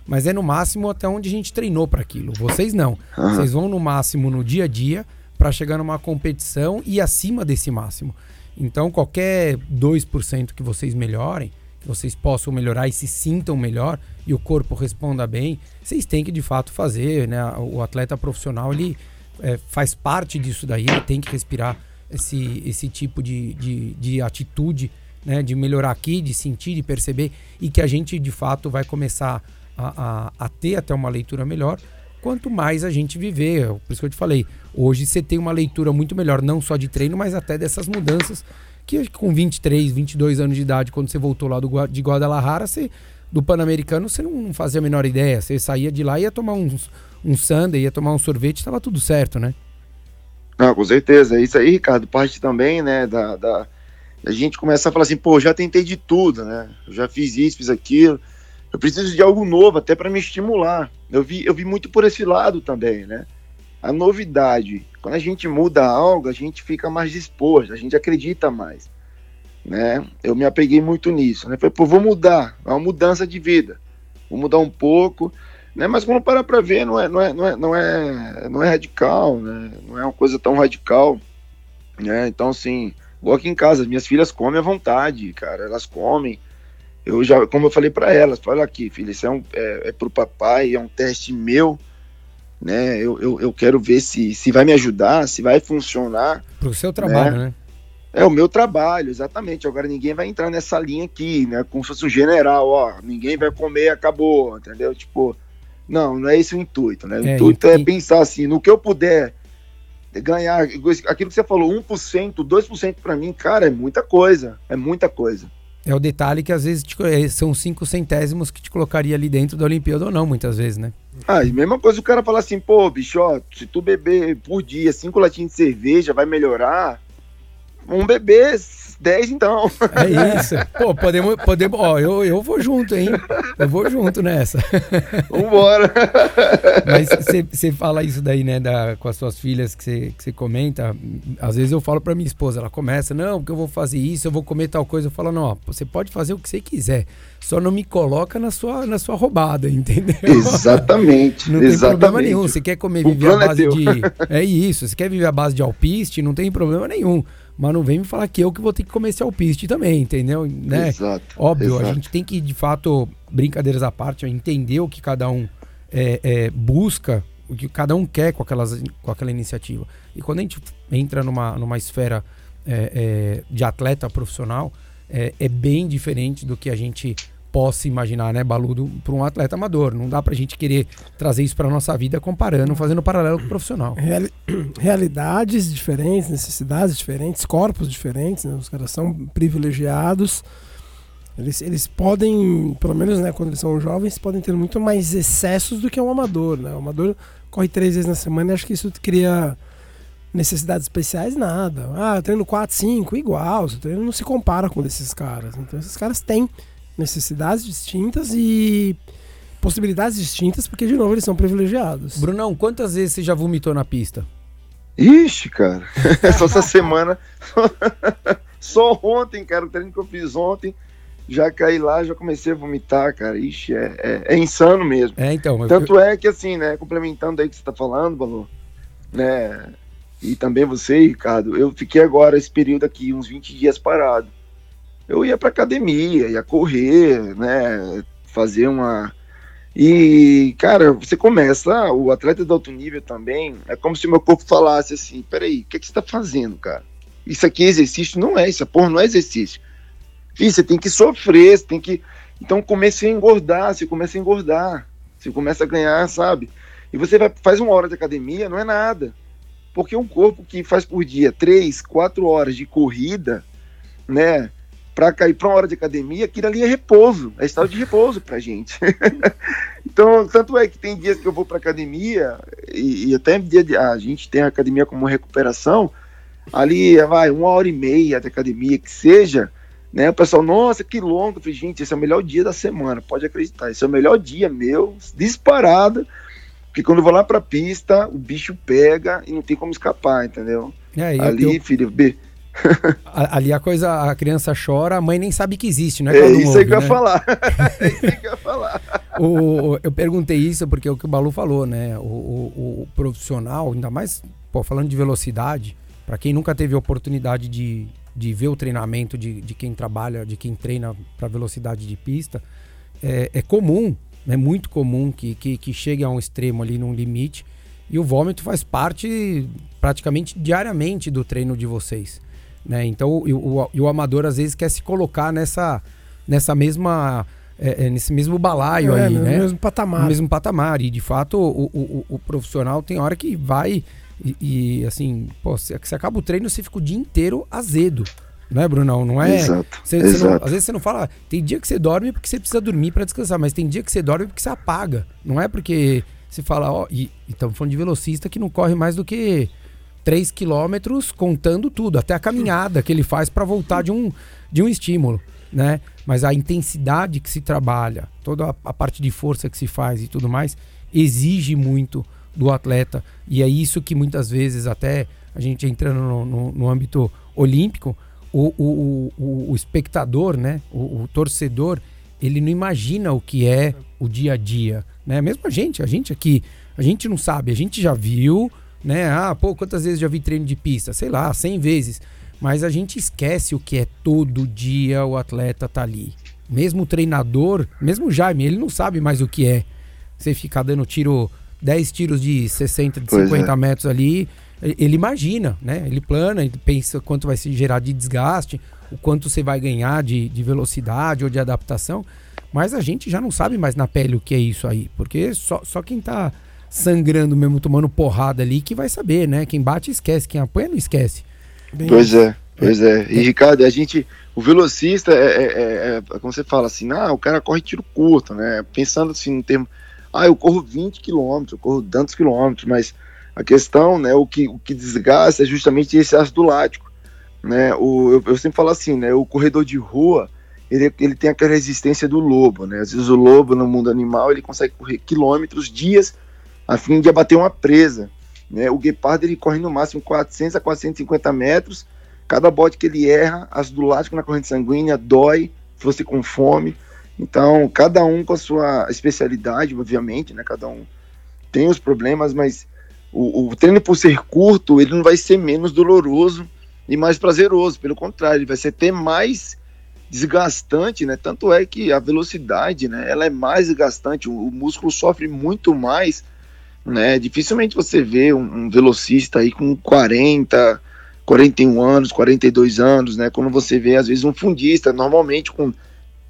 mas é no máximo até onde a gente treinou para aquilo. Vocês não. Aham. Vocês vão no máximo no dia a dia para chegar numa competição e acima desse máximo. Então, qualquer 2% que vocês melhorem, que vocês possam melhorar e se sintam melhor e o corpo responda bem, vocês têm que de fato fazer, né? O atleta profissional, ele é, faz parte disso daí, ele tem que respirar esse, esse tipo de, de, de atitude, né? De melhorar aqui, de sentir, de perceber e que a gente de fato vai começar a, a, a ter até uma leitura melhor quanto mais a gente viver. Por isso que eu te falei, hoje você tem uma leitura muito melhor, não só de treino, mas até dessas mudanças que com 23, 22 anos de idade, quando você voltou lá do, de Guadalajara, você, do Pan-Americano, você não fazia a menor ideia. Você saía de lá ia tomar uns, um sundae, ia tomar um sorvete, tava tudo certo, né? Não, com certeza. Isso aí, Ricardo, parte também, né, da, da, a gente começar a falar assim, pô, já tentei de tudo, né? Já fiz isso, fiz aquilo. Eu preciso de algo novo, até para me estimular. Eu vi, eu vi muito por esse lado também, né? A novidade. Quando a gente muda algo, a gente fica mais disposto, a gente acredita mais, né? Eu me apeguei muito nisso, né? Falei, pô, vou mudar, é uma mudança de vida. Vou mudar um pouco, né? Mas quando para para ver, não é, não é, não é, não é, não é radical, né? Não é uma coisa tão radical, né? Então, assim, vou aqui em casa, minhas filhas comem à vontade, cara, elas comem. Eu já, como eu falei para elas, olha aqui, filha, isso é, um, é, é pro papai, é um teste meu, né? Eu, eu, eu quero ver se, se vai me ajudar, se vai funcionar. Pro seu trabalho, né? né? É o meu trabalho, exatamente. Agora ninguém vai entrar nessa linha aqui, né? Como se fosse um general, ó. Ninguém vai comer, acabou, entendeu? Tipo, não, não é esse o intuito, né? O é, intuito e, é pensar assim, no que eu puder ganhar, aquilo que você falou, 1%, 2% para mim, cara, é muita coisa, é muita coisa. É o detalhe que às vezes te, é, são cinco centésimos que te colocaria ali dentro da Olimpíada ou não, muitas vezes, né? Ah, e mesma coisa o cara falar assim, pô, bicho, ó, se tu beber por dia cinco latinhas de cerveja, vai melhorar. Um bebê 10 então. É isso. Pô, podemos, podemos ó, eu, eu vou junto, hein? Eu vou junto nessa. Vambora. Mas você fala isso daí, né, da, com as suas filhas que você comenta. Às vezes eu falo pra minha esposa, ela começa, não, porque eu vou fazer isso, eu vou comer tal coisa. Eu falo, não, ó, você pode fazer o que você quiser. Só não me coloca na sua, na sua roubada, entendeu? Exatamente. Não tem problema nenhum. Você quer comer, viver a é base é de. É isso. Você quer viver a base de alpiste, não tem problema nenhum mas não vem me falar que eu que vou ter que comer esse alpiste também, entendeu? Né? Exato. Óbvio, exato. a gente tem que, de fato, brincadeiras à parte, entender o que cada um é, é, busca, o que cada um quer com, aquelas, com aquela iniciativa. E quando a gente entra numa, numa esfera é, é de atleta profissional, é, é bem diferente do que a gente possa imaginar, né, Baludo, para um atleta amador. Não dá para a gente querer trazer isso para nossa vida comparando, fazendo paralelo com o profissional. Reali realidades diferentes, necessidades diferentes, corpos diferentes, né? os caras são privilegiados. Eles, eles podem, pelo menos né, quando eles são jovens, podem ter muito mais excessos do que um amador. Né? O amador corre três vezes na semana e acho que isso cria necessidades especiais, nada. Ah, eu treino quatro, cinco, igual. O treino não se compara com desses caras. Então esses caras têm necessidades distintas e possibilidades distintas, porque, de novo, eles são privilegiados. Brunão, quantas vezes você já vomitou na pista? Ixi, cara. Só essa semana. Só ontem, cara, o treino que eu fiz ontem. Já caí lá, já comecei a vomitar, cara. Ixi, é, é, é insano mesmo. É, então. Tanto eu... é que, assim, né, complementando aí que você tá falando, Balu, né, e também você, Ricardo, eu fiquei agora esse período aqui, uns 20 dias parado eu ia para academia, ia correr, né, fazer uma e cara, você começa, o atleta de alto nível também, é como se o meu corpo falasse assim, peraí, o que, é que você tá fazendo, cara? Isso aqui é exercício? Não é, isso porra não é exercício. Fih, você tem que sofrer, você tem que. Então comecei a engordar, você começa a engordar, você começa a ganhar, sabe? E você vai, faz uma hora de academia, não é nada. Porque um corpo que faz por dia três, quatro horas de corrida, né? Para cair para uma hora de academia, aquilo ali é repouso, é estado de repouso para gente. então, tanto é que tem dias que eu vou para academia e, e, até dia de, a gente tem a academia como recuperação, ali vai uma hora e meia de academia que seja, né? O pessoal, nossa, que longo, eu falei, gente, esse é o melhor dia da semana, pode acreditar, esse é o melhor dia meu, disparado, porque quando eu vou lá para pista, o bicho pega e não tem como escapar, entendeu? É, ali, eu... filho, Ali a coisa, a criança chora, a mãe nem sabe que existe, né? É isso aí que eu ia né? falar. é isso que eu ia falar. o, eu perguntei isso porque é o que o Balu falou, né? O, o, o profissional, ainda mais pô, falando de velocidade, para quem nunca teve oportunidade de, de ver o treinamento de, de quem trabalha, de quem treina para velocidade de pista, é, é comum, é muito comum que, que, que chegue a um extremo ali, num limite, e o vômito faz parte praticamente diariamente do treino de vocês. Né? Então, o, o, o, amador às vezes quer se colocar nessa, nessa mesma. É, é, nesse mesmo balaio é, aí, no né? mesmo patamar. No mesmo patamar. E de fato, o, o, o profissional tem hora que vai e, e assim, pô, você, você acaba o treino, você fica o dia inteiro azedo. Não é, Brunão? Não é. Exato, você, exato. Você não, às vezes você não fala. Tem dia que você dorme porque você precisa dormir para descansar, mas tem dia que você dorme porque você apaga. Não é porque você fala, ó, e estamos falando de velocista que não corre mais do que 3 quilômetros contando tudo, até a caminhada que ele faz para voltar de um, de um estímulo, né? Mas a intensidade que se trabalha, toda a, a parte de força que se faz e tudo mais, exige muito do atleta. E é isso que muitas vezes, até a gente entrando no, no, no âmbito olímpico, o, o, o, o espectador, né? O, torcedor, ele não imagina o que é o dia a dia, né? Mesmo a gente, a gente aqui, a gente não sabe, a gente já viu, né? Ah, pô, quantas vezes já vi treino de pista? Sei lá, 100 vezes. Mas a gente esquece o que é todo dia o atleta tá ali. Mesmo o treinador, mesmo o Jaime, ele não sabe mais o que é. Você ficar dando tiro, 10 tiros de 60, de pois 50 é. metros ali, ele imagina, né? Ele plana, ele pensa quanto vai se gerar de desgaste, o quanto você vai ganhar de, de velocidade ou de adaptação. Mas a gente já não sabe mais na pele o que é isso aí. Porque só, só quem tá sangrando mesmo, tomando porrada ali, que vai saber, né? Quem bate esquece, quem apanha não esquece. Bem pois é, pois é. E Ricardo, a gente, o velocista é, é, é, é, como você fala assim, ah, o cara corre tiro curto, né? Pensando assim no termo, ah, eu corro 20 quilômetros, eu corro tantos quilômetros, mas a questão, né, o que, o que desgasta é justamente esse ácido lático, né? O, eu, eu sempre falo assim, né? O corredor de rua, ele, ele tem aquela resistência do lobo, né? Às vezes o lobo no mundo animal, ele consegue correr quilômetros, dias, a fim de abater uma presa, né? O guepardo, ele corre no máximo 400 a 450 metros, cada bote que ele erra, ácido lático na corrente sanguínea, dói, você com fome, então, cada um com a sua especialidade, obviamente, né? Cada um tem os problemas, mas o, o, treino por ser curto, ele não vai ser menos doloroso e mais prazeroso. Pelo contrário, ele vai ser até mais desgastante, né? Tanto é que a velocidade, né? Ela é mais desgastante. O, o músculo sofre muito mais, né? Dificilmente você vê um, um velocista aí com 40, 41 anos, 42 anos, né? Quando você vê às vezes um fundista, normalmente com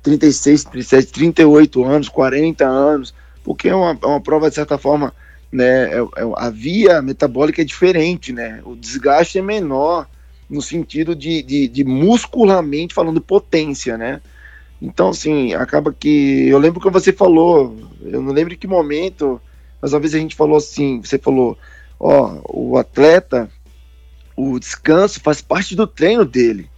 36, 37, 38 anos, 40 anos, porque é uma, é uma prova, de certa forma, né, é, é, a via metabólica é diferente, né? O desgaste é menor no sentido de, de, de, muscularmente falando potência, né? Então, assim, acaba que. Eu lembro que você falou, eu não lembro em que momento, mas uma vez a gente falou assim: você falou, ó, o atleta, o descanso faz parte do treino dele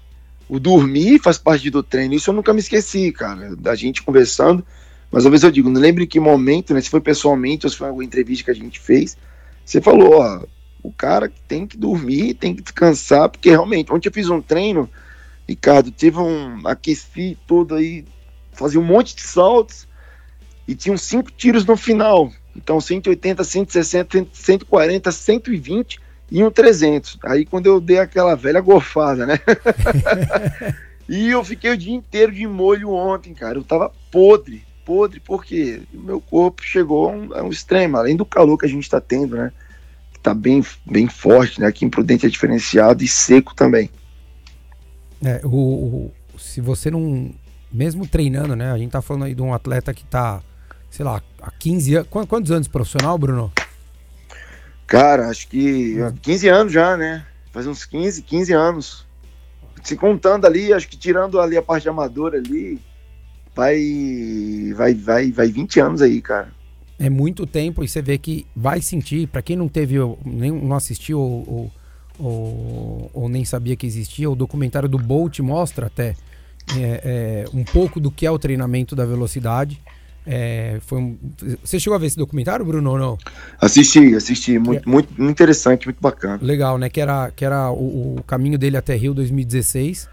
o dormir faz parte do treino. Isso eu nunca me esqueci, cara, da gente conversando. Mas uma vez eu digo, não lembro em que momento, né? Se foi pessoalmente ou se foi alguma entrevista que a gente fez. Você falou, ó, o cara tem que dormir, tem que descansar, porque realmente, ontem eu fiz um treino, Ricardo, teve um. aqueci todo aí, fazia um monte de saltos e tinham cinco tiros no final. Então, 180, 160, 140, 120 e um 300. Aí quando eu dei aquela velha gofada, né? e eu fiquei o dia inteiro de molho ontem, cara. Eu tava podre, podre, porque meu corpo chegou a um, a um extremo, além do calor que a gente tá tendo, né? Que tá bem, bem forte, né? Aqui em Prudente é diferenciado e seco também. É, o, o, se você não. Mesmo treinando, né? A gente tá falando aí de um atleta que tá, sei lá, há 15 anos. Quantos anos profissional, Bruno? Cara, acho que 15 anos já, né? Faz uns 15, 15 anos. Se contando ali, acho que tirando ali a parte amadora ali, vai vai vai vai 20 anos aí, cara. É muito tempo e você vê que vai sentir, para quem não teve nem não assistiu ou, ou, ou, ou, nem sabia que existia, o documentário do Bolt mostra até é, é, um pouco do que é o treinamento da velocidade. É, foi um... Você chegou a ver esse documentário, Bruno, ou não? Assisti, assisti. Muito, é... muito, interessante, muito bacana. Legal, né? Que era, que era o, o caminho dele até Rio 2016.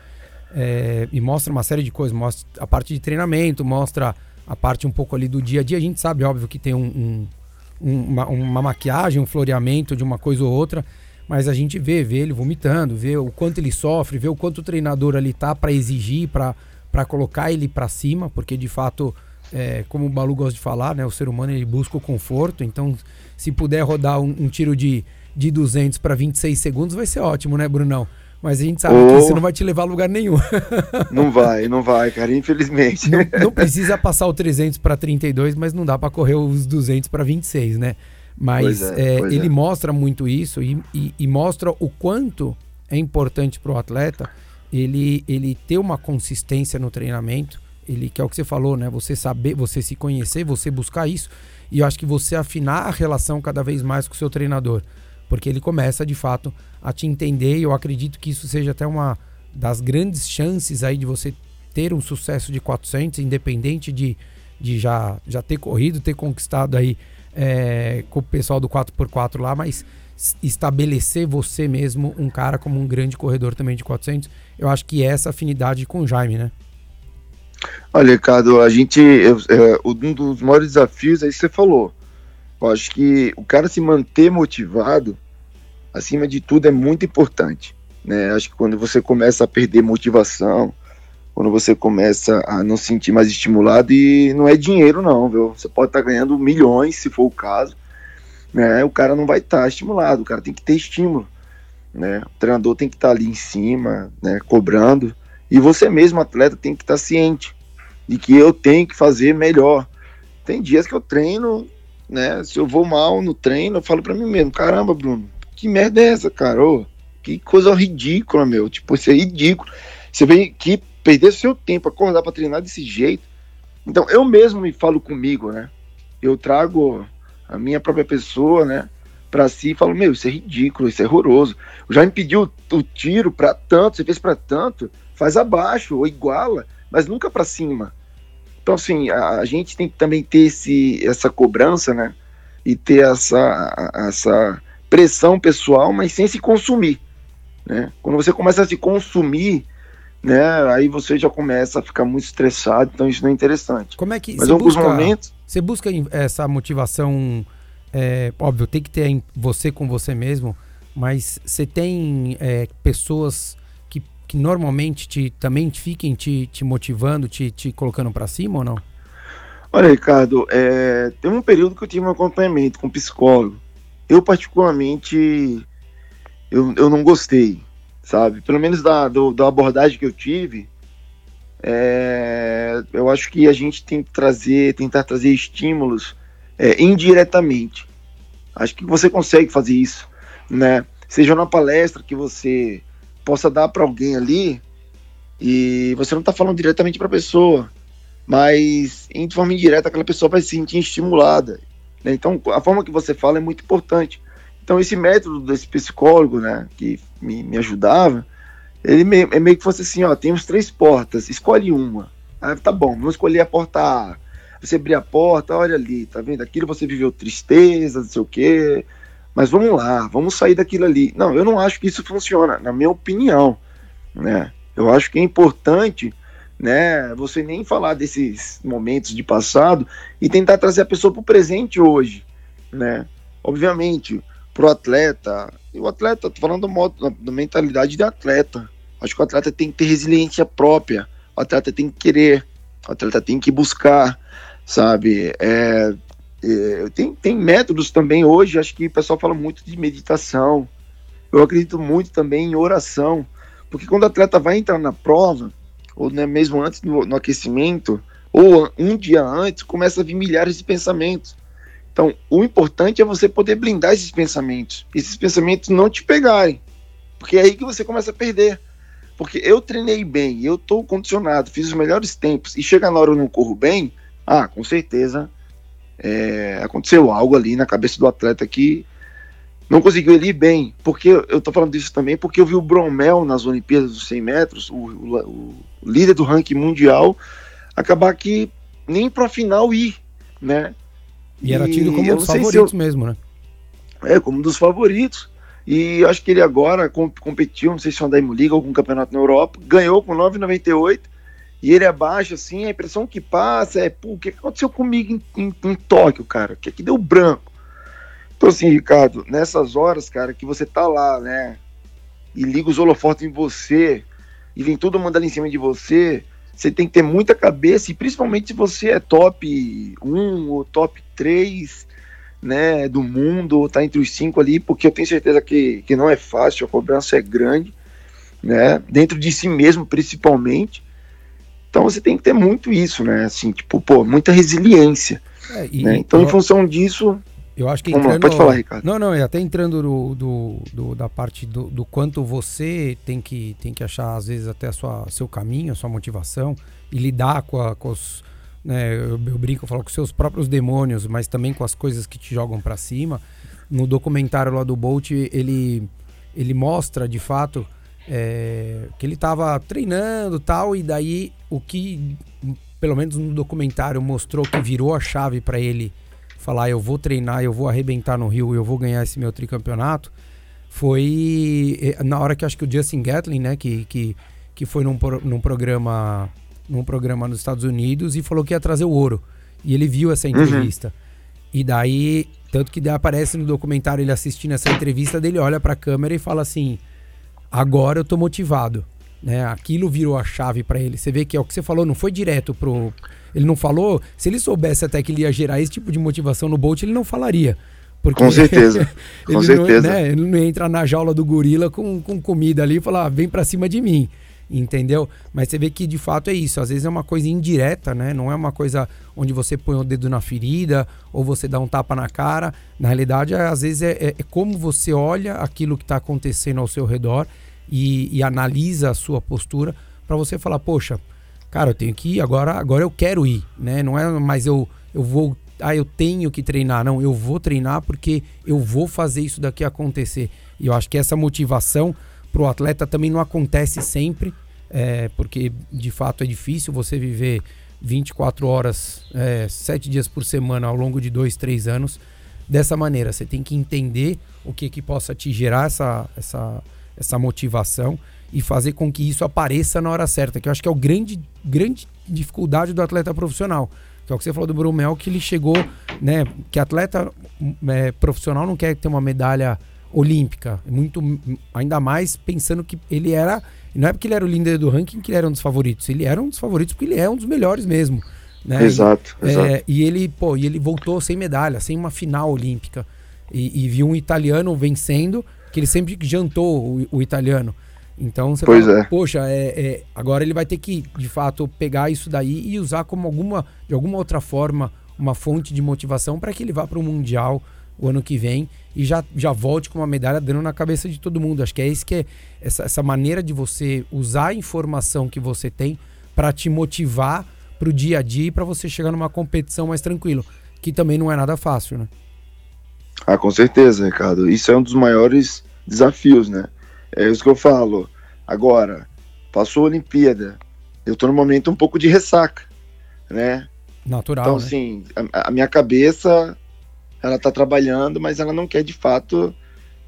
É, e mostra uma série de coisas. Mostra a parte de treinamento, mostra a parte um pouco ali do dia a dia. A gente sabe, óbvio, que tem um, um, uma, uma maquiagem, um floreamento de uma coisa ou outra. Mas a gente vê, vê ele vomitando, vê o quanto ele sofre, vê o quanto o treinador ali tá para exigir, para colocar ele para cima, porque de fato é, como o Balu gosta de falar, né? O ser humano ele busca o conforto. Então, se puder rodar um, um tiro de, de 200 para 26 segundos, vai ser ótimo, né, Brunão? Mas a gente sabe que isso não vai te levar a lugar nenhum. não vai, não vai, cara, infelizmente. Não, não precisa passar o 300 para 32, mas não dá para correr os 200 para 26, né? Mas é, é, ele é. mostra muito isso e, e, e, mostra o quanto é importante para o atleta ele, ele ter uma consistência no treinamento ele que é o que você falou, né? Você saber, você se conhecer, você buscar isso. E eu acho que você afinar a relação cada vez mais com o seu treinador. Porque ele começa, de fato, a te entender. E eu acredito que isso seja até uma das grandes chances aí de você ter um sucesso de 400, independente de, de já, já ter corrido, ter conquistado aí é, com o pessoal do 4x4 lá, mas estabelecer você mesmo um cara como um grande corredor também de 400. Eu acho que essa afinidade com o Jaime, né? Olha, Ricardo, a gente. Eu, é, um dos maiores desafios é isso que você falou. Eu acho que o cara se manter motivado, acima de tudo, é muito importante. Né? Acho que quando você começa a perder motivação, quando você começa a não se sentir mais estimulado, e não é dinheiro, não, viu? Você pode estar tá ganhando milhões, se for o caso, né? O cara não vai estar tá estimulado, o cara tem que ter estímulo. Né? O treinador tem que estar tá ali em cima, né? cobrando. E você mesmo, atleta, tem que estar ciente de que eu tenho que fazer melhor. Tem dias que eu treino, né? Se eu vou mal no treino, eu falo para mim mesmo, caramba, Bruno, que merda é essa, cara? Ô, que coisa ridícula, meu. Tipo, isso é ridículo. Você vem aqui perder seu tempo, acordar para treinar desse jeito. Então, eu mesmo me falo comigo, né? Eu trago a minha própria pessoa, né? Pra si e falo, meu, isso é ridículo, isso é horroroso. Já me pediu o tiro para tanto, você fez para tanto faz abaixo ou iguala, mas nunca para cima. Então, assim, a, a, gente tem que também ter esse, essa cobrança, né? E ter essa, essa pressão pessoal, mas sem se consumir. Né? Quando você começa a se consumir, né? Aí você já começa a ficar muito estressado, então isso não é interessante. Como é que Mas em alguns busca, momentos. Você busca essa motivação, é, óbvio, tem que ter você com você mesmo, mas você tem é, pessoas que normalmente te, também fiquem te, te motivando, te, te colocando para cima ou não? Olha, Ricardo, é, tem um período que eu tive um acompanhamento com psicólogo. Eu, particularmente, eu, eu não gostei, sabe? Pelo menos da, do, da abordagem que eu tive, é, eu acho que a gente tem que trazer, tentar trazer estímulos é, indiretamente. Acho que você consegue fazer isso, né? Seja na palestra que você possa dar para alguém ali e você não está falando diretamente para a pessoa, mas em forma indireta aquela pessoa vai se sentir estimulada. Né? Então a forma que você fala é muito importante. Então esse método desse psicólogo, né, que me, me ajudava, ele me, é meio que fosse assim, ó, temos três portas, escolhe uma. Ah, tá bom, vamos escolher a porta A. Você abrir a porta, olha ali, tá vendo? Aquilo você viveu tristeza, não sei o quê, mas vamos lá, vamos sair daquilo ali. Não, eu não acho que isso funciona, na minha opinião, né? Eu acho que é importante, né, você nem falar desses momentos de passado e tentar trazer a pessoa para o presente hoje, né? Obviamente, pro atleta, e o atleta, tô falando do modo, da mentalidade de atleta. Acho que o atleta tem que ter resiliência própria, o atleta tem que querer, o atleta tem que buscar, sabe? É, é, tem, tem métodos também hoje, acho que o pessoal fala muito de meditação. Eu acredito muito também em oração, porque quando o atleta vai entrar na prova, ou né, mesmo antes do, no aquecimento, ou um dia antes, começa a vir milhares de pensamentos. Então, o importante é você poder blindar esses pensamentos, esses pensamentos não te pegarem, porque é aí que você começa a perder. Porque eu treinei bem, eu estou condicionado, fiz os melhores tempos, e chega na hora eu não corro bem, ah, com certeza é, aconteceu algo ali na cabeça do atleta que não conseguiu ele ir bem. Porque eu tô falando disso também porque eu vi o Bromel nas Olimpíadas dos 100 metros, o, o, o líder do ranking mundial, acabar que nem para final ir, né? E, e era tido como um dos favoritos eu, mesmo, né? É, como um dos favoritos. E acho que ele agora competiu, não sei se foi na Liga ou algum campeonato na Europa, ganhou com 9,98 e ele abaixa, assim, a impressão que passa é, pô, o que aconteceu comigo em, em, em Tóquio, cara? O que, que deu branco? Então, assim, Ricardo, nessas horas, cara, que você tá lá, né, e liga os holofotes em você, e vem todo mundo ali em cima de você, você tem que ter muita cabeça, e principalmente se você é top 1 ou top 3, né, do mundo, tá entre os cinco ali, porque eu tenho certeza que, que não é fácil, a cobrança é grande, né, dentro de si mesmo, principalmente, então você tem que ter muito isso, né? Assim, tipo, pô, muita resiliência. É, e, né? Então, eu, em função disso. Eu acho que entrando, pode falar, Ricardo. Não, não, até entrando do, do, do da parte do, do, quanto você tem que, tem que achar, às vezes, até sua, seu caminho, a sua motivação. e lidar com, a, com os. Né, eu, eu brinco, eu falo com seus próprios demônios, mas também com as coisas que te jogam para cima. No documentário lá do Bolt, ele, ele mostra de fato é, que ele estava treinando tal, e daí o que, pelo menos no documentário, mostrou que virou a chave para ele falar: eu vou treinar, eu vou arrebentar no Rio, eu vou ganhar esse meu tricampeonato. Foi é, na hora que acho que o Justin Gatlin, né, que, que, que foi num, num programa num programa nos Estados Unidos e falou que ia trazer o ouro. E ele viu essa uhum. entrevista. Uhum. E daí, tanto que aparece no documentário ele assistindo essa entrevista dele, olha para a câmera e fala assim: agora eu tô motivado. Né? Aquilo virou a chave para ele. Você vê que é o que você falou, não foi direto pro. Ele não falou. Se ele soubesse até que ele ia gerar esse tipo de motivação no Bolt, ele não falaria. Porque com certeza. com ele certeza. Não, né, ele não entra na jaula do gorila com, com comida ali e falar, ah, vem para cima de mim. Entendeu? Mas você vê que de fato é isso. Às vezes é uma coisa indireta, né? Não é uma coisa onde você põe o dedo na ferida ou você dá um tapa na cara. Na realidade, é, às vezes é, é, é como você olha aquilo que está acontecendo ao seu redor e, e analisa a sua postura para você falar, poxa, cara, eu tenho que ir, agora, agora eu quero ir, né? Não é mais eu, eu vou, ah, eu tenho que treinar, não, eu vou treinar porque eu vou fazer isso daqui acontecer. E eu acho que essa motivação para o atleta também não acontece sempre, é, porque de fato é difícil você viver 24 horas, é, 7 dias por semana ao longo de 2, 3 anos dessa maneira. Você tem que entender o que, que possa te gerar essa, essa essa motivação e fazer com que isso apareça na hora certa, que eu acho que é o grande, grande dificuldade do atleta profissional. Que é o que você falou do Brumel, que ele chegou, né? Que atleta é, profissional não quer ter uma medalha olímpica. Muito, ainda mais pensando que ele era. Não é porque ele era o líder do ranking que ele era um dos favoritos. Ele era um dos favoritos porque ele é um dos melhores mesmo. Né? Exato, e, exato. É, e ele, pô, e ele voltou sem medalha, sem uma final olímpica. E, e viu um italiano vencendo que ele sempre jantou o, o italiano. Então você pois fala, é. poxa, é, é, agora ele vai ter que, de fato, pegar isso daí e usar como alguma, de alguma outra forma, uma fonte de motivação para que ele vá para o Mundial o ano que vem e já, já volte com uma medalha dando na cabeça de todo mundo. Acho que é isso que é essa, essa maneira de você usar a informação que você tem para te motivar para o dia a dia e para você chegar numa competição mais tranquilo, que também não é nada fácil, né? Ah, com certeza, Ricardo. Isso é um dos maiores desafios, né? É isso que eu falo. Agora, passou a Olimpíada, eu tô no momento um pouco de ressaca, né? Natural. Então, né? assim, a, a, minha cabeça, ela tá trabalhando, mas ela não quer de fato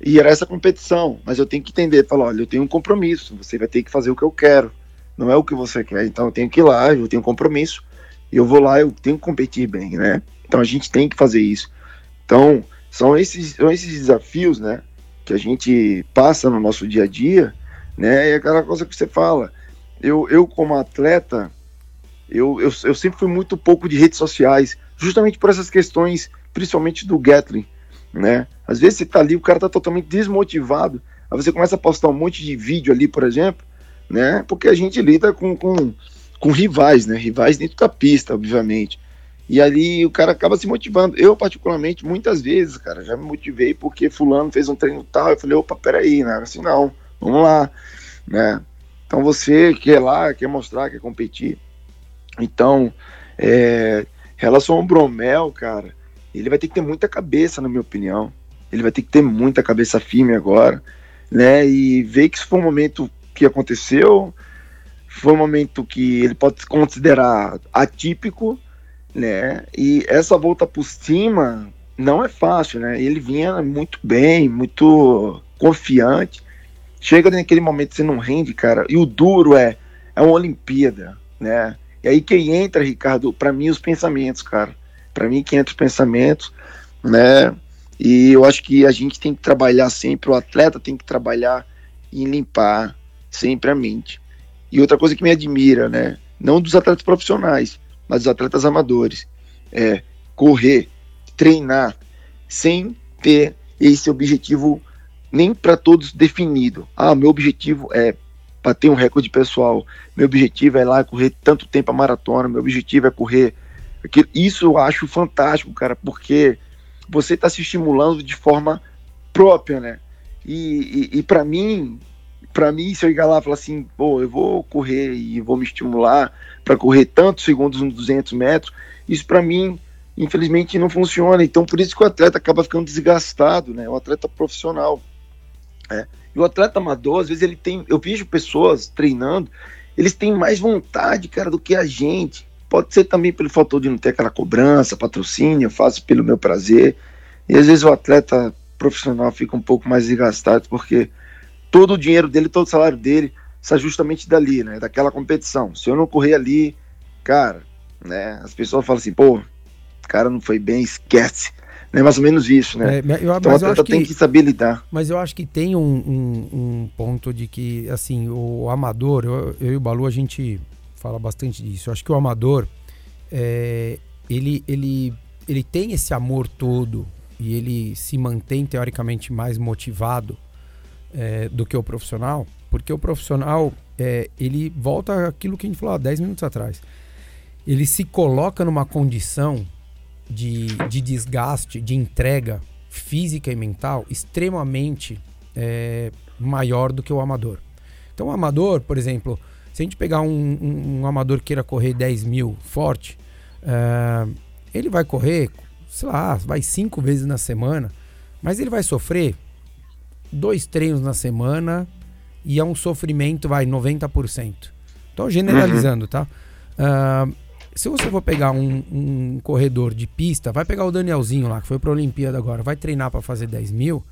ir a essa competição. Mas eu tenho que entender, falar, olha, eu tenho um compromisso, você vai ter que fazer o que eu quero, não é o que você quer. Então eu tenho que ir lá, eu tenho um compromisso, eu vou lá, eu tenho que competir bem, né? Então a gente tem que fazer isso. Então, são esses, são esses desafios, né, que a gente passa no nosso dia a dia, né, e é aquela coisa que você fala. Eu, eu como atleta, eu, eu, eu sempre fui muito pouco de redes sociais, justamente por essas questões, principalmente do Gatling, né? Às vezes você tá ali, o cara tá totalmente desmotivado, aí você começa a postar um monte de vídeo ali, por exemplo, né? Porque a gente lida com, com, com rivais, né? Rivais dentro da pista, obviamente. E ali o cara acaba se motivando. Eu, particularmente, muitas vezes, cara, já me motivei porque fulano fez um treino tal. Eu falei, opa, peraí, né? Assim, não, vamos lá, né? Então você quer lá, quer mostrar, quer competir. Então, é, relação ao Bromel, cara, ele vai ter que ter muita cabeça, na minha opinião. Ele vai ter que ter muita cabeça firme agora, né? E ver que isso foi um momento que aconteceu, foi um momento que ele pode considerar atípico, né? E essa volta por cima não é fácil, né? Ele vinha muito bem, muito confiante. Chega naquele momento você não rende, cara. E o duro é é uma Olimpíada, né? E aí quem entra, Ricardo, para mim os pensamentos, cara. Para mim quem entra os pensamentos, né? E eu acho que a gente tem que trabalhar sempre, o atleta tem que trabalhar em limpar sempre a mente. E outra coisa que me admira, né? Não dos atletas profissionais, mas os atletas amadores. É correr, treinar, sem ter esse objetivo nem para todos definido. Ah, meu objetivo é bater um recorde pessoal, meu objetivo é lá correr tanto tempo a maratona, meu objetivo é correr. Isso eu acho fantástico, cara, porque você está se estimulando de forma própria, né? E, e, e para mim, para mim, se eu chegar lá e falar assim, pô, eu vou correr e vou me estimular para correr tantos segundos nos 200 metros, isso para mim, infelizmente, não funciona. Então, por isso que o atleta acaba ficando desgastado, né? O atleta profissional. É. E o atleta amador, às vezes, ele tem. Eu vejo pessoas treinando, eles têm mais vontade, cara, do que a gente. Pode ser também pelo fator de não ter aquela cobrança, patrocínio, eu faço pelo meu prazer. E às vezes o atleta profissional fica um pouco mais desgastado, porque todo o dinheiro dele, todo o salário dele sai justamente dali, né? Daquela competição. Se eu não correr ali, cara, né? As pessoas falam assim, pô, o cara não foi bem, esquece. É mais ou menos isso, né? É, eu, então o atleta tem que, que, saber lidar. Mas eu acho que tem um, um, um ponto de que, assim, o amador, eu, eu, e o Balu, a gente fala bastante disso. Eu acho que o amador, é, ele, ele, ele tem esse amor todo e ele se mantém teoricamente mais motivado é, do que o profissional, porque o profissional, é, ele volta aquilo que a gente falou há 10 minutos atrás. Ele se coloca numa condição de, de desgaste, de entrega física e mental extremamente é, maior do que o amador. Então, o amador, por exemplo, se a gente pegar um, um, um amador que queira correr 10 mil forte, é, ele vai correr, sei lá, vai cinco vezes na semana, mas ele vai sofrer dois treinos na semana e é um sofrimento, vai, 90%. Tô generalizando, uhum. tá? Uh, se você for pegar um, um, corredor de pista, vai pegar o Danielzinho lá, que foi pra Olimpíada agora, vai treinar para fazer 10 mil,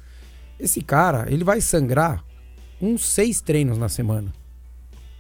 esse cara, ele vai sangrar uns seis treinos na semana.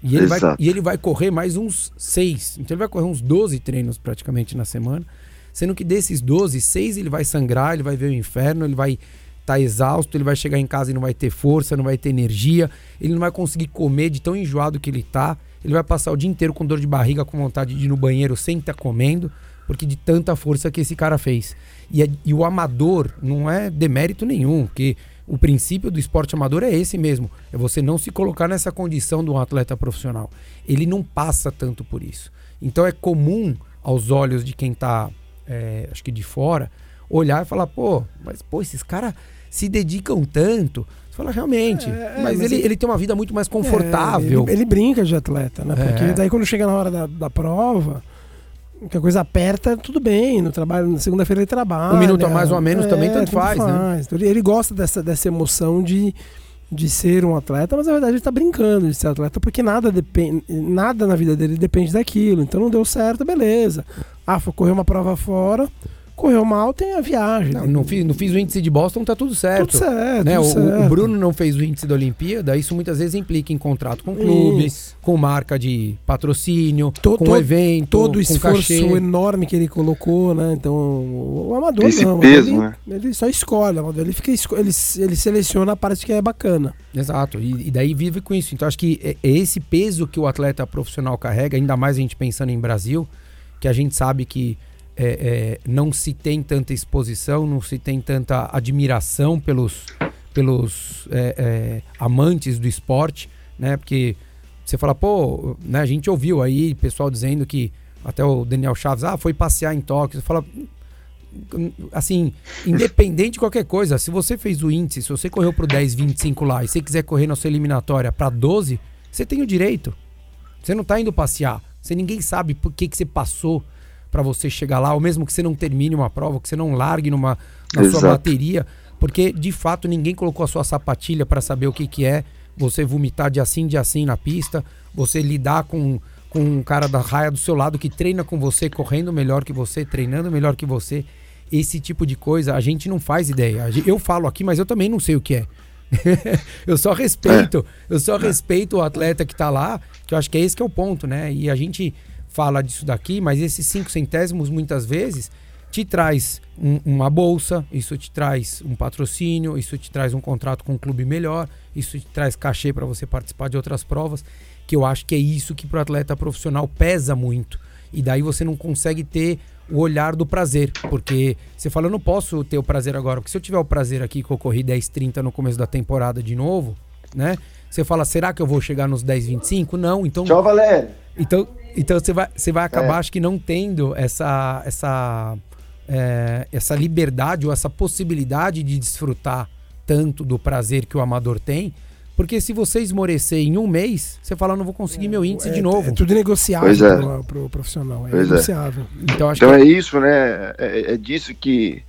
E ele, vai, e ele vai correr mais uns seis. Então ele vai correr uns 12 treinos praticamente na semana. Sendo que desses 12, seis ele vai sangrar, ele vai ver o inferno, ele vai tá exausto, ele vai chegar em casa e não vai ter força, não vai ter energia, ele não vai conseguir comer de tão enjoado que ele tá. Ele vai passar o dia inteiro com dor de barriga, com vontade de ir no banheiro sem estar tá comendo, porque de tanta força que esse cara fez. E, é, e o amador não é demérito nenhum, porque o princípio do esporte amador é esse mesmo: é você não se colocar nessa condição de um atleta profissional. Ele não passa tanto por isso. Então é comum aos olhos de quem está, é, acho que de fora, olhar e falar: pô, mas pô, esses caras se dedicam tanto. Você fala, realmente. É, é, mas, mas ele, ele, ele, tem uma vida muito mais confortável. É, ele, ele, brinca de atleta, né? Porque é. daí quando chega na hora da, da prova, que a coisa aperta, tudo bem. No trabalho, na segunda-feira ele trabalha. Um minuto a mais ou a menos também, tanto, tanto faz, faz, né? Então, ele, ele gosta dessa, dessa emoção de, de ser um atleta, mas na verdade ele está brincando de ser atleta, porque nada, depende, nada na vida dele depende daquilo. Então não deu certo, beleza. Ah, foi correr uma prova fora Correu mal, tem a viagem. Não, não, fiz, não fiz o índice de Boston, tá tudo certo. Tudo certo, né? tudo o, certo. o, Bruno não fez o índice da Olimpíada, isso muitas vezes implica em contrato com clube, isso. com marca de patrocínio, todo, com evento, todo o esforço cachê. enorme que ele colocou, né? Então, o, amador Esse não, peso, ele, né? ele só escolhe, ele fica ele, ele seleciona a parte que é bacana. Exato, e, e daí vive com isso. Então acho que é, é esse peso que o atleta profissional carrega, ainda mais a gente pensando em Brasil, que a gente sabe que é, é, não se tem tanta exposição, não se tem tanta admiração pelos, pelos é, é, amantes do esporte, né? Porque você fala, pô, né, a gente ouviu aí pessoal dizendo que até o Daniel Chaves, ah, foi passear em Tóquio. Você fala, assim, independente de qualquer coisa, se você fez o índice, se você correu pro 10, 25 lá e você quiser correr na sua eliminatória para 12, você tem o direito. Você não tá indo passear. Você ninguém sabe por que, que você passou para você chegar lá, ou mesmo que você não termine uma prova, que você não largue numa, na Exato. sua bateria, porque de fato ninguém colocou a sua sapatilha para saber o que, que é você vomitar de assim, de assim na pista, você lidar com, com um cara da raia do seu lado que treina com você, correndo melhor que você, treinando melhor que você. Esse tipo de coisa a gente não faz ideia. Eu falo aqui, mas eu também não sei o que é. eu só respeito, é. eu só respeito o atleta que tá lá, que eu acho que é esse que é o ponto, né? E a gente fala disso daqui, mas esses cinco centésimos muitas vezes te traz um, uma bolsa, isso te traz um patrocínio, isso te traz um contrato com um clube melhor, isso te traz cachê para você participar de outras provas, que eu acho que é isso que para o atleta profissional pesa muito. E daí você não consegue ter o olhar do prazer, porque você fala, eu não posso ter o prazer agora, porque se eu tiver o prazer aqui que eu corri 10, 30 no começo da temporada de novo, né? Você fala, será que eu vou chegar nos 10, 25? Não, então. Tchau, Valério. Então, então você vai, você vai acabar, é. acho que não tendo essa, essa, é, essa liberdade ou essa possibilidade de desfrutar tanto do prazer que o amador tem, Porque se você esmorecer em um mês, você fala, não vou conseguir meu índice é, de novo. É tudo negociável Pois é. pro, pro profissional. É Pois é. negociável. Então acho Então que é isso, né? É, é disso que.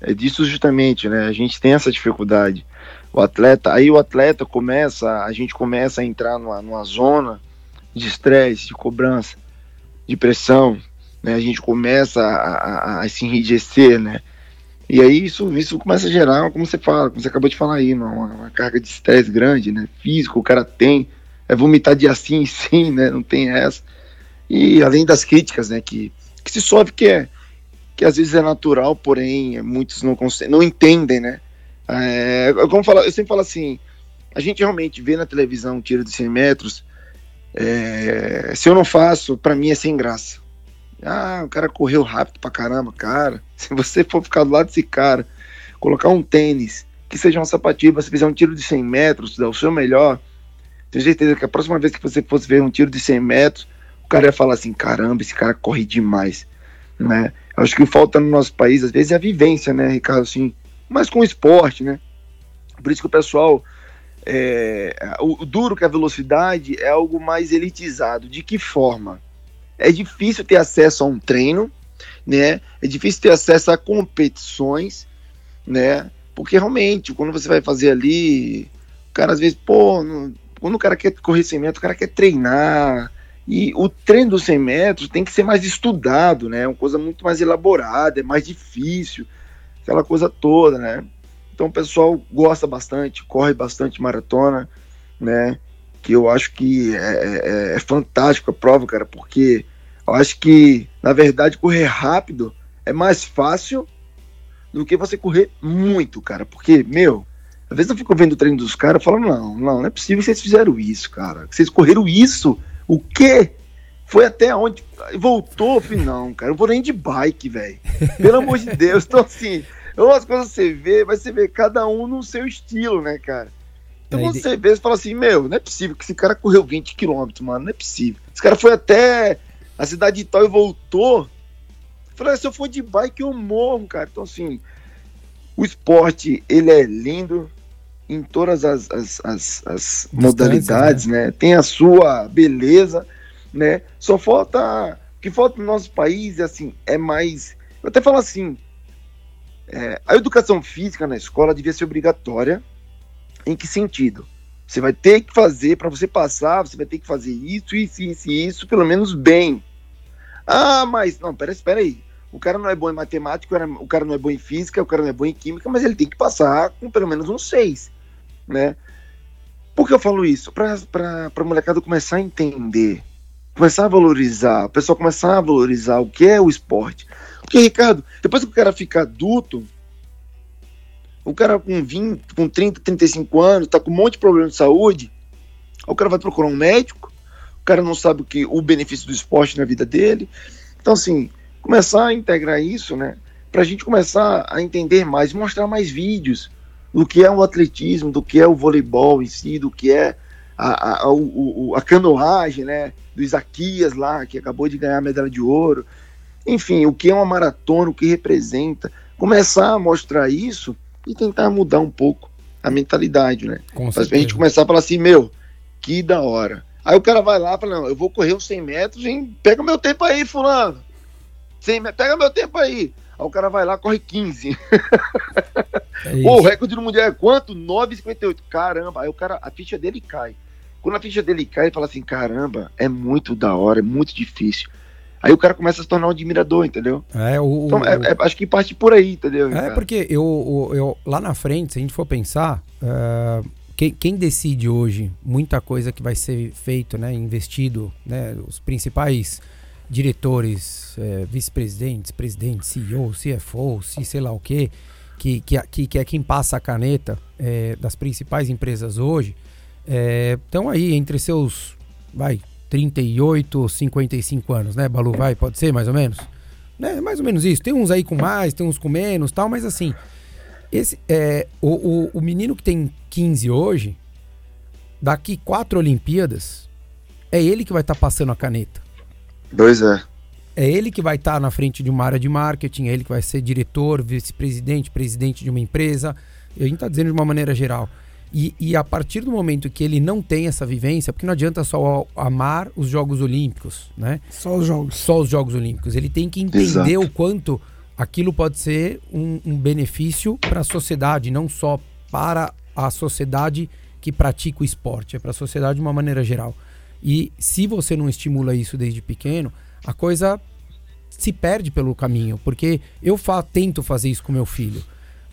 É disso justamente, né? A gente tem essa dificuldade. O atleta, aí o atleta começa, a gente começa a entrar numa, numa zona de estresse, de cobrança, de pressão, né? A gente começa a, a- a se enrijecer, né? E aí isso, isso começa a gerar, como você fala, como você acabou de falar aí, uma, uma carga de estresse grande, né? Físico, o cara tem, é vomitar de assim sim, né? Não tem essa. E além das críticas, né? Que, que se sofre que é que às vezes é natural, porém muitos não, não entendem, né? É, como fala, eu sempre falo assim, a gente realmente vê na televisão um tiro de 100 metros, é, se eu não faço, pra mim é sem graça. Ah, o cara correu rápido pra caramba, cara. Se você for ficar do lado desse cara, colocar um tênis, que seja uma sapatilha, você fizer um tiro de 100 metros, dar o seu melhor, tenho certeza que a próxima vez que você fosse ver um tiro de 100 metros, o cara ia falar assim, caramba, esse cara corre demais, né? Acho que falta no nosso país, às vezes, é a vivência, né, Ricardo, assim, mas com o esporte, né? Por isso que o pessoal, é, o, o duro que a velocidade é algo mais elitizado. De que forma? É difícil ter acesso a um treino, né? É difícil ter acesso a competições, né? Porque realmente, quando você vai fazer ali, o cara às vezes, pô, não- quando o cara quer correr 100 metros, o cara quer treinar. E o treino dos 100 metros tem que ser mais estudado, né? É uma coisa muito mais elaborada, é mais difícil, aquela coisa toda, né? Então o pessoal gosta bastante, corre bastante maratona, né? Que eu acho que é, é, é fantástico a prova, cara, porque eu acho que, na verdade, correr rápido é mais fácil do que você correr muito, cara. Porque, meu, às vezes eu fico vendo o treino dos caras e falo, não, não, não é possível que vocês fizeram isso, cara. Que vocês correram isso? O quê? Foi até onde? Voltou? Falei, não, cara, eu vou nem de bike, velho. Pelo amor de Deus. Então, assim, umas coisas você vê, mas você vê cada um no seu estilo, né, cara? Então, É, quando e de- você vê, você fala assim, meu, não é possível que esse cara correu 20 quilômetros, mano, não é possível. Esse cara foi até a cidade de tal e voltou. Falei, se eu for de bike, eu morro, cara. Então, assim, o esporte, ele é lindo em todas as, as, as, as modalidades, né? Tem a sua beleza, né? Só falta. O que falta no nosso país, assim, é mais. Eu até falo assim: é, a educação física na escola devia ser obrigatória. Em que sentido? Você vai ter que fazer, para você passar, você vai ter que fazer isso, isso, isso, isso, pelo menos bem. Ah, mas não, peraí, espera aí. O cara não é bom em matemática, o cara- não é bom em física, o cara não é bom em química, mas ele tem que passar com pelo menos um 6, né? Por que eu falo isso? Para a molecada começar a entender, começar a valorizar, o pessoal começar a valorizar o que é o esporte. Porque, Ricardo, depois que o cara fica adulto, o cara com 20, com 30, 35 anos, tá com um monte de problema de saúde, o cara vai procurar um médico, o cara não sabe o que o benefício do esporte na vida dele. Então, assim, começar a integrar isso, né? Pra gente começar a entender mais, mostrar mais vídeos do que é o atletismo, do que é o voleibol em si, do que é a, a, o- a canoagem, né? Do Isaquias lá, que acabou de ganhar a medalha de ouro. Enfim, o que é uma maratona, o que representa. Começar a mostrar isso e tentar mudar um pouco a mentalidade, né? Com certeza. gente começar a falar assim, meu, que da hora. Aí o cara vai lá e fala, não, eu vou correr uns 100 metros e pega meu tempo aí, fulano. 100 metros, pega meu tempo aí. Aí o cara vai lá, corre 15. É o recorde do mundial é quanto? 9,58. Caramba, aí o cara, a ficha dele cai. Quando a ficha dele cai, ele fala assim, caramba, é muito da hora, é muito difícil. Aí o cara começa a se tornar um admirador, entendeu? É, o, Então, é- é- acho que parte por aí, entendeu? É, cara? porque eu, eu- lá na frente, se a gente for pensar, ah, quem, quem decide hoje muita coisa que vai ser feito, né, investido, né, os principais diretores, eh, vice-presidentes, presidentes, CEO, CFO, se sei lá o quê, que, que, que, que é quem passa a caneta eh, das principais empresas hoje, estão aí entre seus, vai, 38, 55 anos, né, Balu? Vai, pode ser mais ou menos? né, mais ou menos isso. Tem uns aí com mais, tem uns com menos tal, mas assim, esse é o, o, o menino que tem 15 hoje, daqui quatro Olimpíadas, é ele que vai estar passando a caneta. Pois é. É ele que vai estar na frente de uma área de marketing, é ele que vai ser diretor, vice-presidente, presidente de uma empresa. A gente está dizendo de uma maneira geral. E, e, a partir do momento que ele não tem essa vivência, porque não adianta só amar os Jogos Olímpicos, né? Só os Jogos. Só os Jogos Olímpicos. Ele tem que entender Exato. o quanto aquilo pode ser um, um benefício para a sociedade, não só para a sociedade que pratica o esporte, é para a sociedade de uma maneira geral. E se você não estimula isso desde pequeno, a coisa se perde pelo caminho, porque eu fa tento fazer isso com meu filho.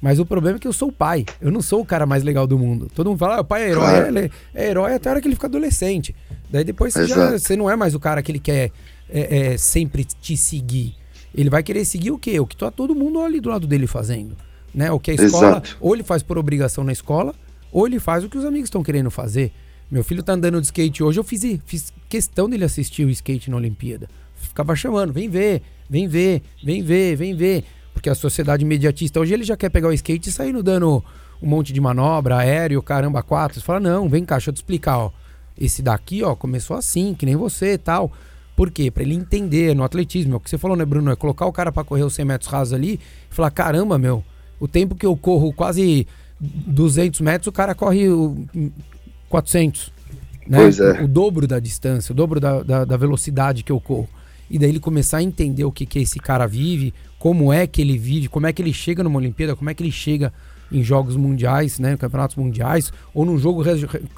Mas o problema é que eu sou o pai. Eu não sou o cara mais legal do mundo. Todo mundo fala, ah, o pai é herói. Claro. É, é, herói até a hora que ele fica adolescente. Daí depois você, já, você não é mais o cara que ele quer é, é, sempre te seguir. Ele vai querer seguir o quê? O que tá todo mundo ali do lado dele fazendo. Né? O que a escola, Exato. ou ele faz por obrigação na escola, ou ele faz o que os amigos estão querendo fazer. Meu filho tá andando de skate hoje, eu fiz, fiz questão dele assistir o skate na Olimpíada. Ficava chamando, vem ver, vem ver, vem ver, vem ver. Porque a sociedade imediatista, hoje ele já quer pegar o skate e sair no dando um monte de manobra, aéreo, caramba, quatro. Você fala, não, vem cá, deixa eu te explicar, ó. Esse daqui, ó, começou assim, que nem você e tal. Por quê? Pra ele entender no atletismo. É o que você falou, né, Bruno? É colocar o cara para correr os 100 metros rasos ali e falar, caramba, meu, o tempo que eu corro quase 200 metros, o cara corre 400. Né? Pois é. O, o dobro da distância, o dobro da, da, da, velocidade que eu corro. E daí ele começar a entender o que, que esse cara vive, como é que ele vive, como é que ele chega numa Olimpíada, como é que ele chega em jogos mundiais, né, campeonatos mundiais, ou num jogo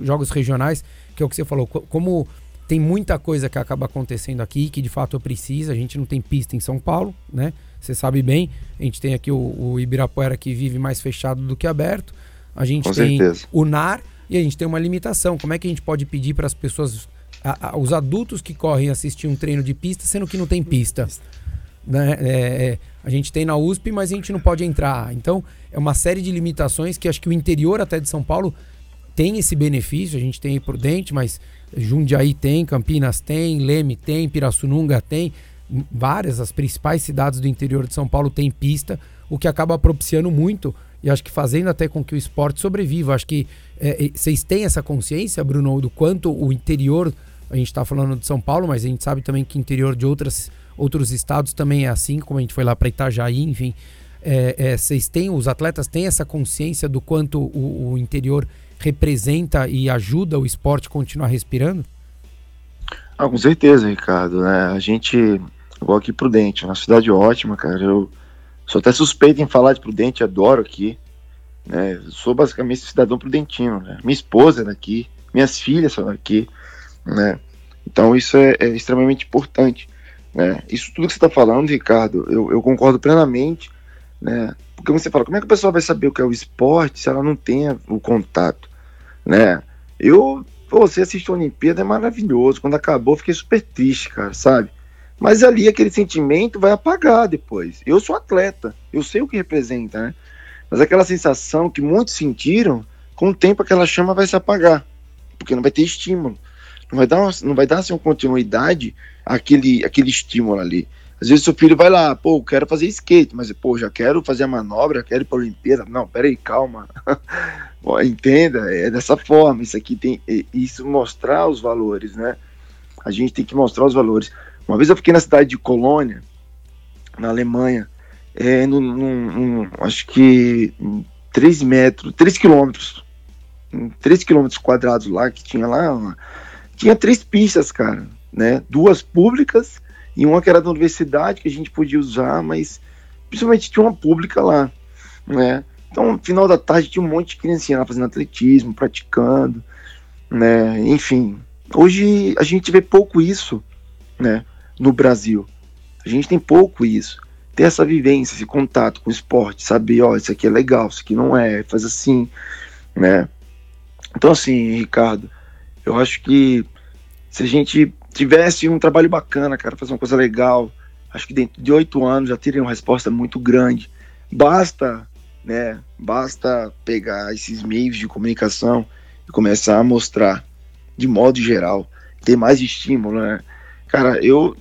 jogos regionais, que é o que você falou, como tem muita coisa que acaba acontecendo aqui que de fato precisa, a gente não tem pista em São Paulo, né? Você sabe bem, a gente tem aqui o, o Ibirapuera que vive mais fechado do que aberto. A gente Com tem certeza. o NAR, e a gente tem uma limitação. Como é que a gente pode pedir para as pessoas, a, a, os adultos que correm assistir um treino de pista, sendo que não tem pista? Né? É, é, a gente tem na USP, mas a gente não pode entrar. Então, é uma série de limitações que acho que o interior até de São Paulo tem esse benefício. A gente tem aí por dente, mas Jundiaí tem, Campinas tem, Leme tem, Pirassununga tem. Várias, as principais cidades do interior de São Paulo têm pista, o que acaba propiciando muito e acho que fazendo até com que o esporte sobreviva. Acho que é, vocês têm essa consciência, Bruno, do quanto o interior, a gente está falando de São Paulo, mas a gente sabe também que o interior de outras, outros estados também é assim, como a gente foi lá para Itajaí, enfim. Vocês é, é, têm, os atletas têm essa consciência do quanto o, o interior representa e ajuda o esporte a continuar respirando? Ah, com certeza, Ricardo. Né? A gente, igual aqui Prudente, uma cidade ótima, cara. Eu sou até suspeito em falar de Prudente, adoro aqui. Né? Sou basicamente cidadão prudentino, né? Minha esposa é daqui, minhas filhas são daqui, né? Então isso é, é extremamente importante, né? Isso tudo que você está falando, Ricardo, eu, eu, concordo plenamente, né? Porque você fala, como é que a pessoa vai saber o que é o esporte se ela não tem o contato, né? Eu, você assistiu a Olimpíada, é maravilhoso. Quando acabou, fiquei super triste, cara, sabe? Mas ali aquele sentimento vai apagar depois. Eu sou atleta, eu sei o que representa, né? Mas aquela sensação que muitos sentiram, com o tempo aquela chama vai se apagar, porque não vai ter estímulo. Não vai dar, uma, não vai dar assim, uma continuidade àquele, àquele estímulo ali. Às vezes seu filho vai lá, pô, quero fazer skate, mas pô, já quero fazer a manobra, quero ir para a Olimpíada. Não, peraí, calma. Entenda, é dessa forma. Isso aqui tem. Isso mostrar os valores, né? A gente tem que mostrar os valores. Uma vez eu fiquei na cidade de Colônia, na Alemanha, é, no, no, acho que 3 metros, 3 quilômetros, 3 quilômetros quadrados lá, que tinha lá, tinha três pistas, cara, né? Duas públicas e uma que era da universidade, que a gente podia usar, mas principalmente tinha uma pública lá, né? Então, final da tarde tinha um monte de criancinha lá fazendo atletismo, praticando, né? Enfim, hoje a gente vê pouco isso, né? No Brasil. A gente tem pouco isso ter essa vivência, esse contato com o esporte, saber, ó, isso aqui é legal, isso aqui não é, faz assim, né? Então, assim, Ricardo, eu acho que se a gente tivesse um trabalho bacana, cara, fazer uma coisa legal, acho que dentro de oito anos já teria uma resposta muito grande. Basta, né? Basta pegar esses meios de comunicação e começar a mostrar, de modo geral, ter mais estímulo, né? Cara, eu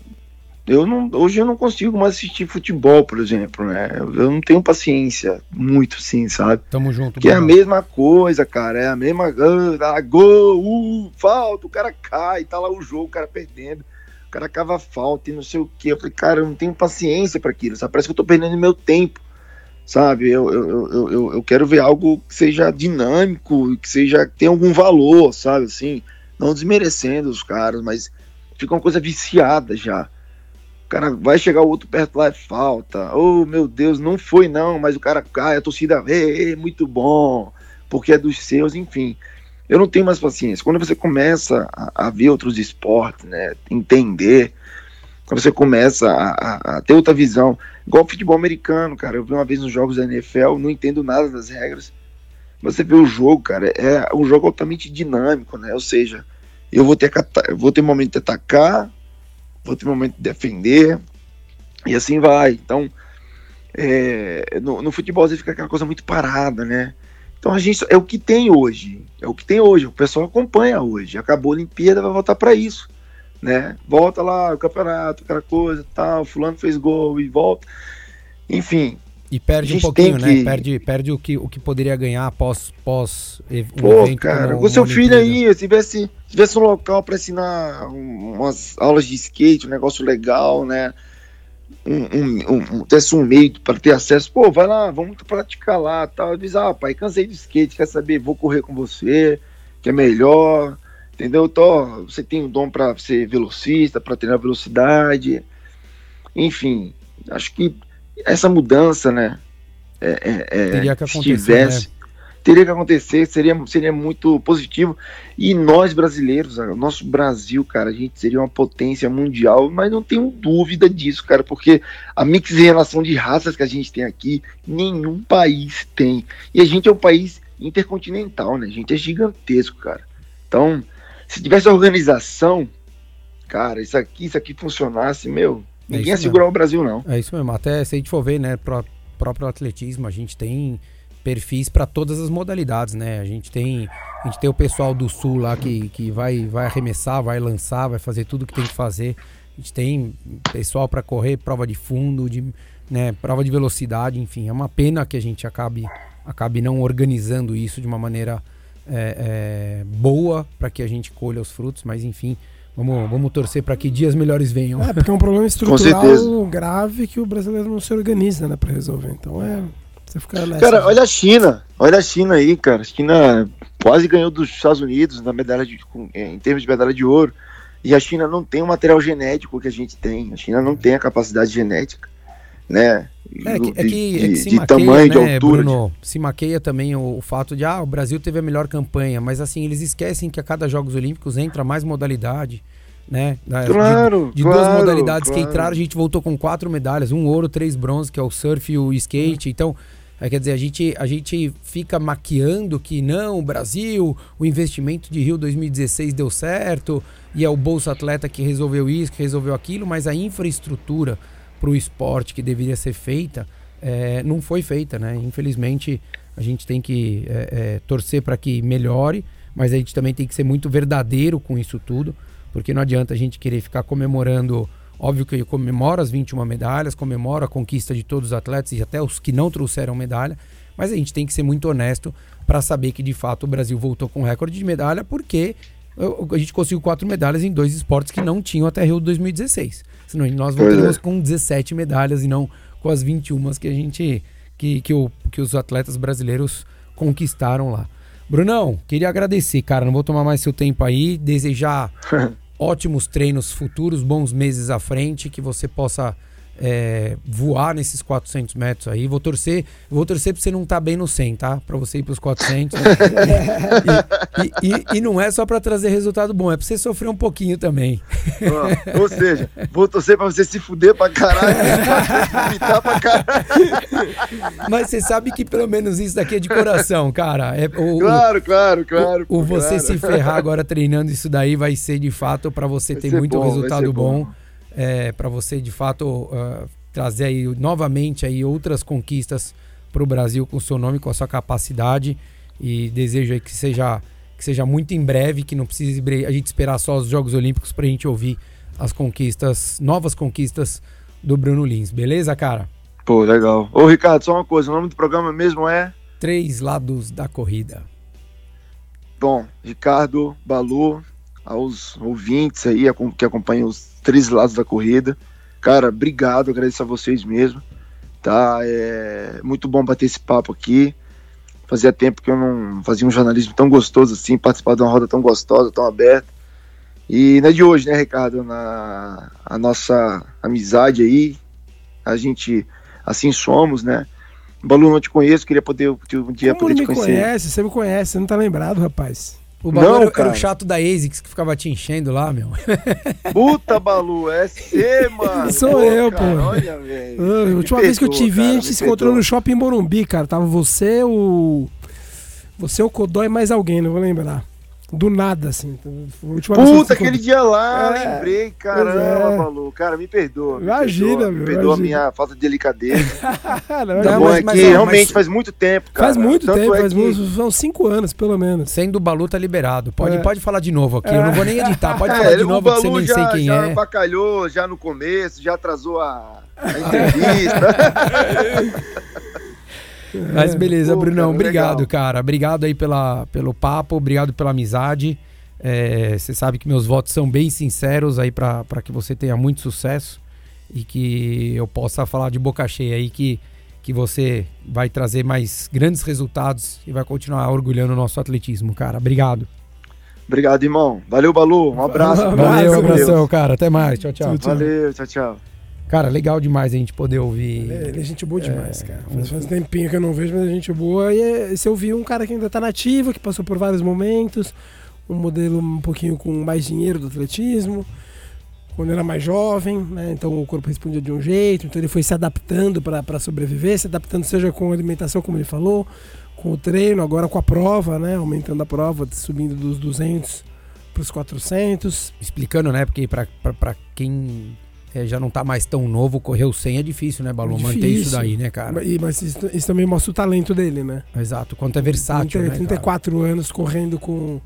eu não, hoje eu não consigo mais assistir futebol, por exemplo, né? Eu, não tenho paciência muito, sim, sabe? Tamo junto. Que é a mesma coisa, cara. É a mesma. Ah, gol, uh, falta, o cara cai, tá lá o jogo, o cara perdendo. O cara cava falta e não sei o que. Eu falei, cara, eu não tenho paciência para aquilo, sabe? Parece que eu tô perdendo meu tempo, sabe? Eu, eu, eu, eu, eu quero ver algo que seja dinâmico, que seja que tenha algum valor, sabe? Assim, não desmerecendo os caras, mas fica uma coisa viciada já. Cara vai chegar o outro perto lá é falta. Oh, meu Deus, não foi não, mas o cara cai, a torcida vê, muito bom, porque é dos seus, enfim. Eu não tenho mais paciência. Quando você começa a, a ver outros esportes, né, entender, quando você começa a, a, a, ter outra visão, igual futebol americano, cara. Eu vi uma vez nos jogos da NFL, não entendo nada das regras. Você vê o jogo, cara, é um jogo altamente dinâmico, né? Ou seja, eu vou ter, vou ter momento de atacar, vou ter momento de defender, e assim vai. Então, é, no, no, futebol você fica aquela coisa muito parada, né? Então a gente é o que tem hoje, é o que tem hoje. O pessoal acompanha hoje. Acabou a Olimpíada, vai voltar para isso, né? Volta lá o campeonato, aquela coisa, tal. Fulano fez gol e volta. Enfim, e perde um pouquinho, né? Que... Perde, perde o, que, o que poderia ganhar após, após um Pô, evento cara, o seu filho aí, se tivesse, se tivesse um local para ensinar umas aulas de skate, um negócio legal, né? Um, um, um, tivesse um meio para ter acesso, pô, vai lá, vamos praticar lá, tal. Diz, ah, pai, cansei de skate, quer saber? Vou correr com você, que é melhor, entendeu? Tô, você tem um dom para ser velocista, para treinar velocidade, enfim, acho que essa mudança, né? É, é, é teria que acontecer, né? teria que acontecer, seria, seria muito positivo. E nós brasileiros, o nosso Brasil, cara, a gente seria uma potência mundial, mas não tenho dúvida disso, cara, porque a mix em relação de raças que a gente tem aqui, nenhum país tem. E a gente é um país intercontinental, né? A gente é gigantesco, cara. Então, se tivesse organização, cara, isso aqui, isso aqui funcionasse, meu, Ninguém ia segurar o Brasil, não. É isso mesmo. Até se a gente for ver, né, pro próprio atletismo, a gente tem perfis para todas as modalidades, né? A gente tem a gente tem o pessoal do sul lá que, que vai vai arremessar, vai lançar, vai fazer tudo que tem que fazer. A gente tem pessoal para correr prova de fundo, de né, prova de velocidade, enfim, é uma pena que a gente acabe acabe não organizando isso de uma maneira é, é, boa para que a gente colha os frutos, mas enfim, Vamos, vamos torcer para que dias melhores venham. É, porque é um problema estrutural grave que o brasileiro não se organiza, né, para resolver. Então é. Você fica nessa, Cara, olha a China. Olha a China aí, cara. A China quase ganhou dos Estados Unidos na medalha de, em termos de medalha de ouro. E a China não tem o material genético que a gente tem. A China não tem a capacidade genética, né? É que, é que, é que se de maqueia, tamanho, né, de altura. Bruno, de... Se maqueia também o, o, fato de, ah, o Brasil teve a melhor campanha, mas assim, eles esquecem que a cada Jogos Olímpicos entra mais modalidade, né? Claro, De, de claro, duas modalidades claro. que entraram, a gente voltou com quatro medalhas, um ouro, três bronze, que é o surf e o skate, então... É, quer dizer, a gente, a gente fica maquiando que não, o Brasil, o investimento de Rio 2016 deu certo, e é o Bolsa Atleta que resolveu isso, que resolveu aquilo, mas a infraestrutura para o esporte que deveria ser feita é, não foi feita, né? Infelizmente a gente tem que é, é, torcer para que melhore, mas a gente também tem que ser muito verdadeiro com isso tudo, porque não adianta a gente querer ficar comemorando. Óbvio que eu comemoro as 21 medalhas, comemoro a conquista de todos os atletas e até os que não trouxeram medalha, mas a gente tem que ser muito honesto para saber que de fato o Brasil voltou com recorde de medalha, porque a gente conseguiu quatro medalhas em dois esportes que não tinham até Rio 2016. Senão nós voltaríamos é. com 17 medalhas e não com as 21 que a gente. que, que, o, que os atletas brasileiros conquistaram lá. Brunão, queria agradecer, cara. Não vou tomar mais seu tempo aí. Desejar ótimos treinos futuros, bons meses à frente, que você possa é, voar nesses 400 metros aí. Vou torcer, vou torcer pra você não estar tá bem no 100, tá? Pra você ir pros 400. e, e, e, não é só pra trazer resultado bom, é pra você sofrer um pouquinho também. ou seja, vou torcer pra você se fuder pra caralho, pra pra caralho. Mas você sabe que pelo menos isso daqui é de coração, cara. É, o, claro, claro, claro. O, o você claro. se ferrar agora treinando isso daí vai ser de fato para você vai ter muito bom, resultado bom. bom é, para você de fato uh, trazer aí novamente aí outras conquistas para o Brasil com o seu nome, com a sua capacidade e desejo aí que seja que seja muito em breve, que não precise a gente esperar só os Jogos Olímpicos para a gente ouvir as conquistas, novas conquistas do Bruno Lins, beleza, cara? Pô, legal. Ô, Ricardo, só uma coisa, o nome do programa mesmo é? Três Lados da Corrida. Bom, Ricardo, Balu, aos ouvintes aí que acompanham os três lados da corrida. Cara, obrigado, agradeço a vocês mesmo. tá? É muito bom bater esse papo aqui. Fazia tempo que eu não fazia um jornalismo tão gostoso assim, participar de uma roda tão gostosa, tão aberta. E não é de hoje, né, Ricardo? Na, a nossa amizade aí, a gente assim somos, né? Balu, não te conheço, queria poder um dia Como poder te me conhecer. conhece? Você me conhece, você não tá lembrado, rapaz. O Balu Não, era, era cara. o chato da ASICS que ficava te enchendo lá, meu. Puta, Balu, é você, mano. Sou Pô, eu, cara, pô. Olha, velho. Ah, a Me última vez que eu te vi, a cara, gente me se encontrou perdoa. no shopping Morumbi, cara. Tava você, o. Você, o Codó e mais alguém, não vou lembrar. Do nada, assim. Eu Puta, aquele dia lá, É, lembrei, caramba, é. Balu. Cara, me perdoa. Me Imagina, perdoa, meu, Me perdoa a minha falta de delicadeza. Não, Não, Tá já- bom, mas- é mas, que ó, realmente mas- faz muito tempo, cara. Faz muito Tanto tempo, é faz que- uns, uns cinco anos, pelo menos. Sendo o Balu tá liberado. Pode, É. pode falar de novo aqui. Eu não vou nem editar. Pode É, falar de o novo que você nem já, sei quem já é. bacalhou já no começo, já atrasou a, a entrevista. Mas beleza, Pô, Brunão. cara, obrigado, legal. cara. Obrigado aí pela, pelo papo, obrigado pela amizade. É, Você sabe que meus votos são bem sinceros aí pra pra que você tenha muito sucesso e que eu possa falar de boca cheia aí que, que você vai trazer mais grandes resultados e vai continuar orgulhando o nosso atletismo, cara. Obrigado. Obrigado, irmão. Valeu, Balu. Um abraço. Valeu, com abração, Deus. cara. Até mais. Tchau, tchau. Tchau, tchau. Valeu, tchau, tchau. Cara, legal demais a gente poder ouvir. Ele, ele é gente boa demais, É, cara. Faz, faz um tempinho que eu não vejo, mas é gente boa. E é, se eu vi um cara que ainda tá nativo, que passou por vários momentos, um modelo um pouquinho com mais dinheiro do atletismo, quando era mais jovem, né? Então o corpo respondia de um jeito, então ele foi se adaptando para sobreviver, se adaptando seja com a alimentação, como ele falou, com o treino, agora com a prova, né? Aumentando a prova, subindo dos 200 para os 400. Explicando, né? Porque pra quem é, já não tá mais tão novo, correr o 100 é difícil, né, Balu? Manter isso daí, né, cara? E- Mas isso, isso também mostra o talento dele, né? Exato. Quanto é versátil, 30, né, cara? 34 anos correndo com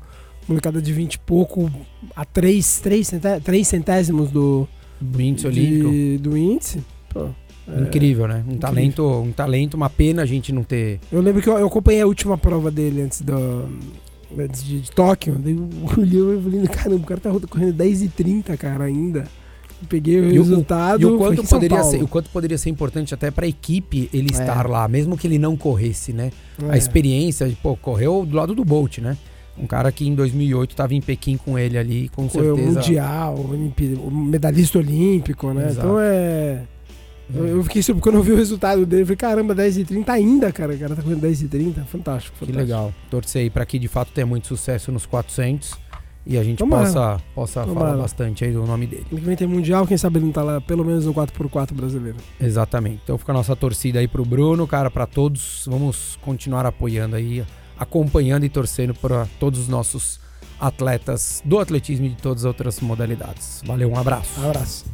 molecada de 20 e pouco a 3, 3, centé- 3 centésimos do, Do índice olímpico. de- do índice. Pô, é. Incrível, né? Um talento, um talento, uma pena a gente não ter. Eu lembro que eu, eu acompanhei a última prova dele antes, do, antes de, de Tóquio. Daí eu olhei e falei, caramba, o cara tá correndo 10 e 30, cara, ainda. Peguei o E o- resultado. E o quanto, poderia ser, o quanto poderia ser importante até pra equipe ele É. estar lá, mesmo que ele não corresse, né? A É. experiência, de, pô, correu do lado do Bolt, né? Um cara que em 2008 tava em Pequim com ele ali, com o certeza. mundial, o o medalhista olímpico, né? Exato. Então é. Eu, eu fiquei surpreso quando eu vi o resultado dele. Eu falei, caramba, 10 e 30 ainda, cara. O cara tá correndo 10 e 30. Fantástico, Que fantástico. legal. Torcer aí pra que de fato tenha muito sucesso nos 400 e a gente Tomara. possa, possa Tomara. falar bastante aí do nome dele. Ano que vem tem Mundial, quem sabe ele não tá lá, pelo menos no 4x4 brasileiro. Exatamente. Então fica a nossa torcida aí pro Bruno, cara, pra todos. Vamos continuar apoiando aí, acompanhando e torcendo para todos os nossos atletas do atletismo e de todas as outras modalidades. Valeu, um abraço. Abraço.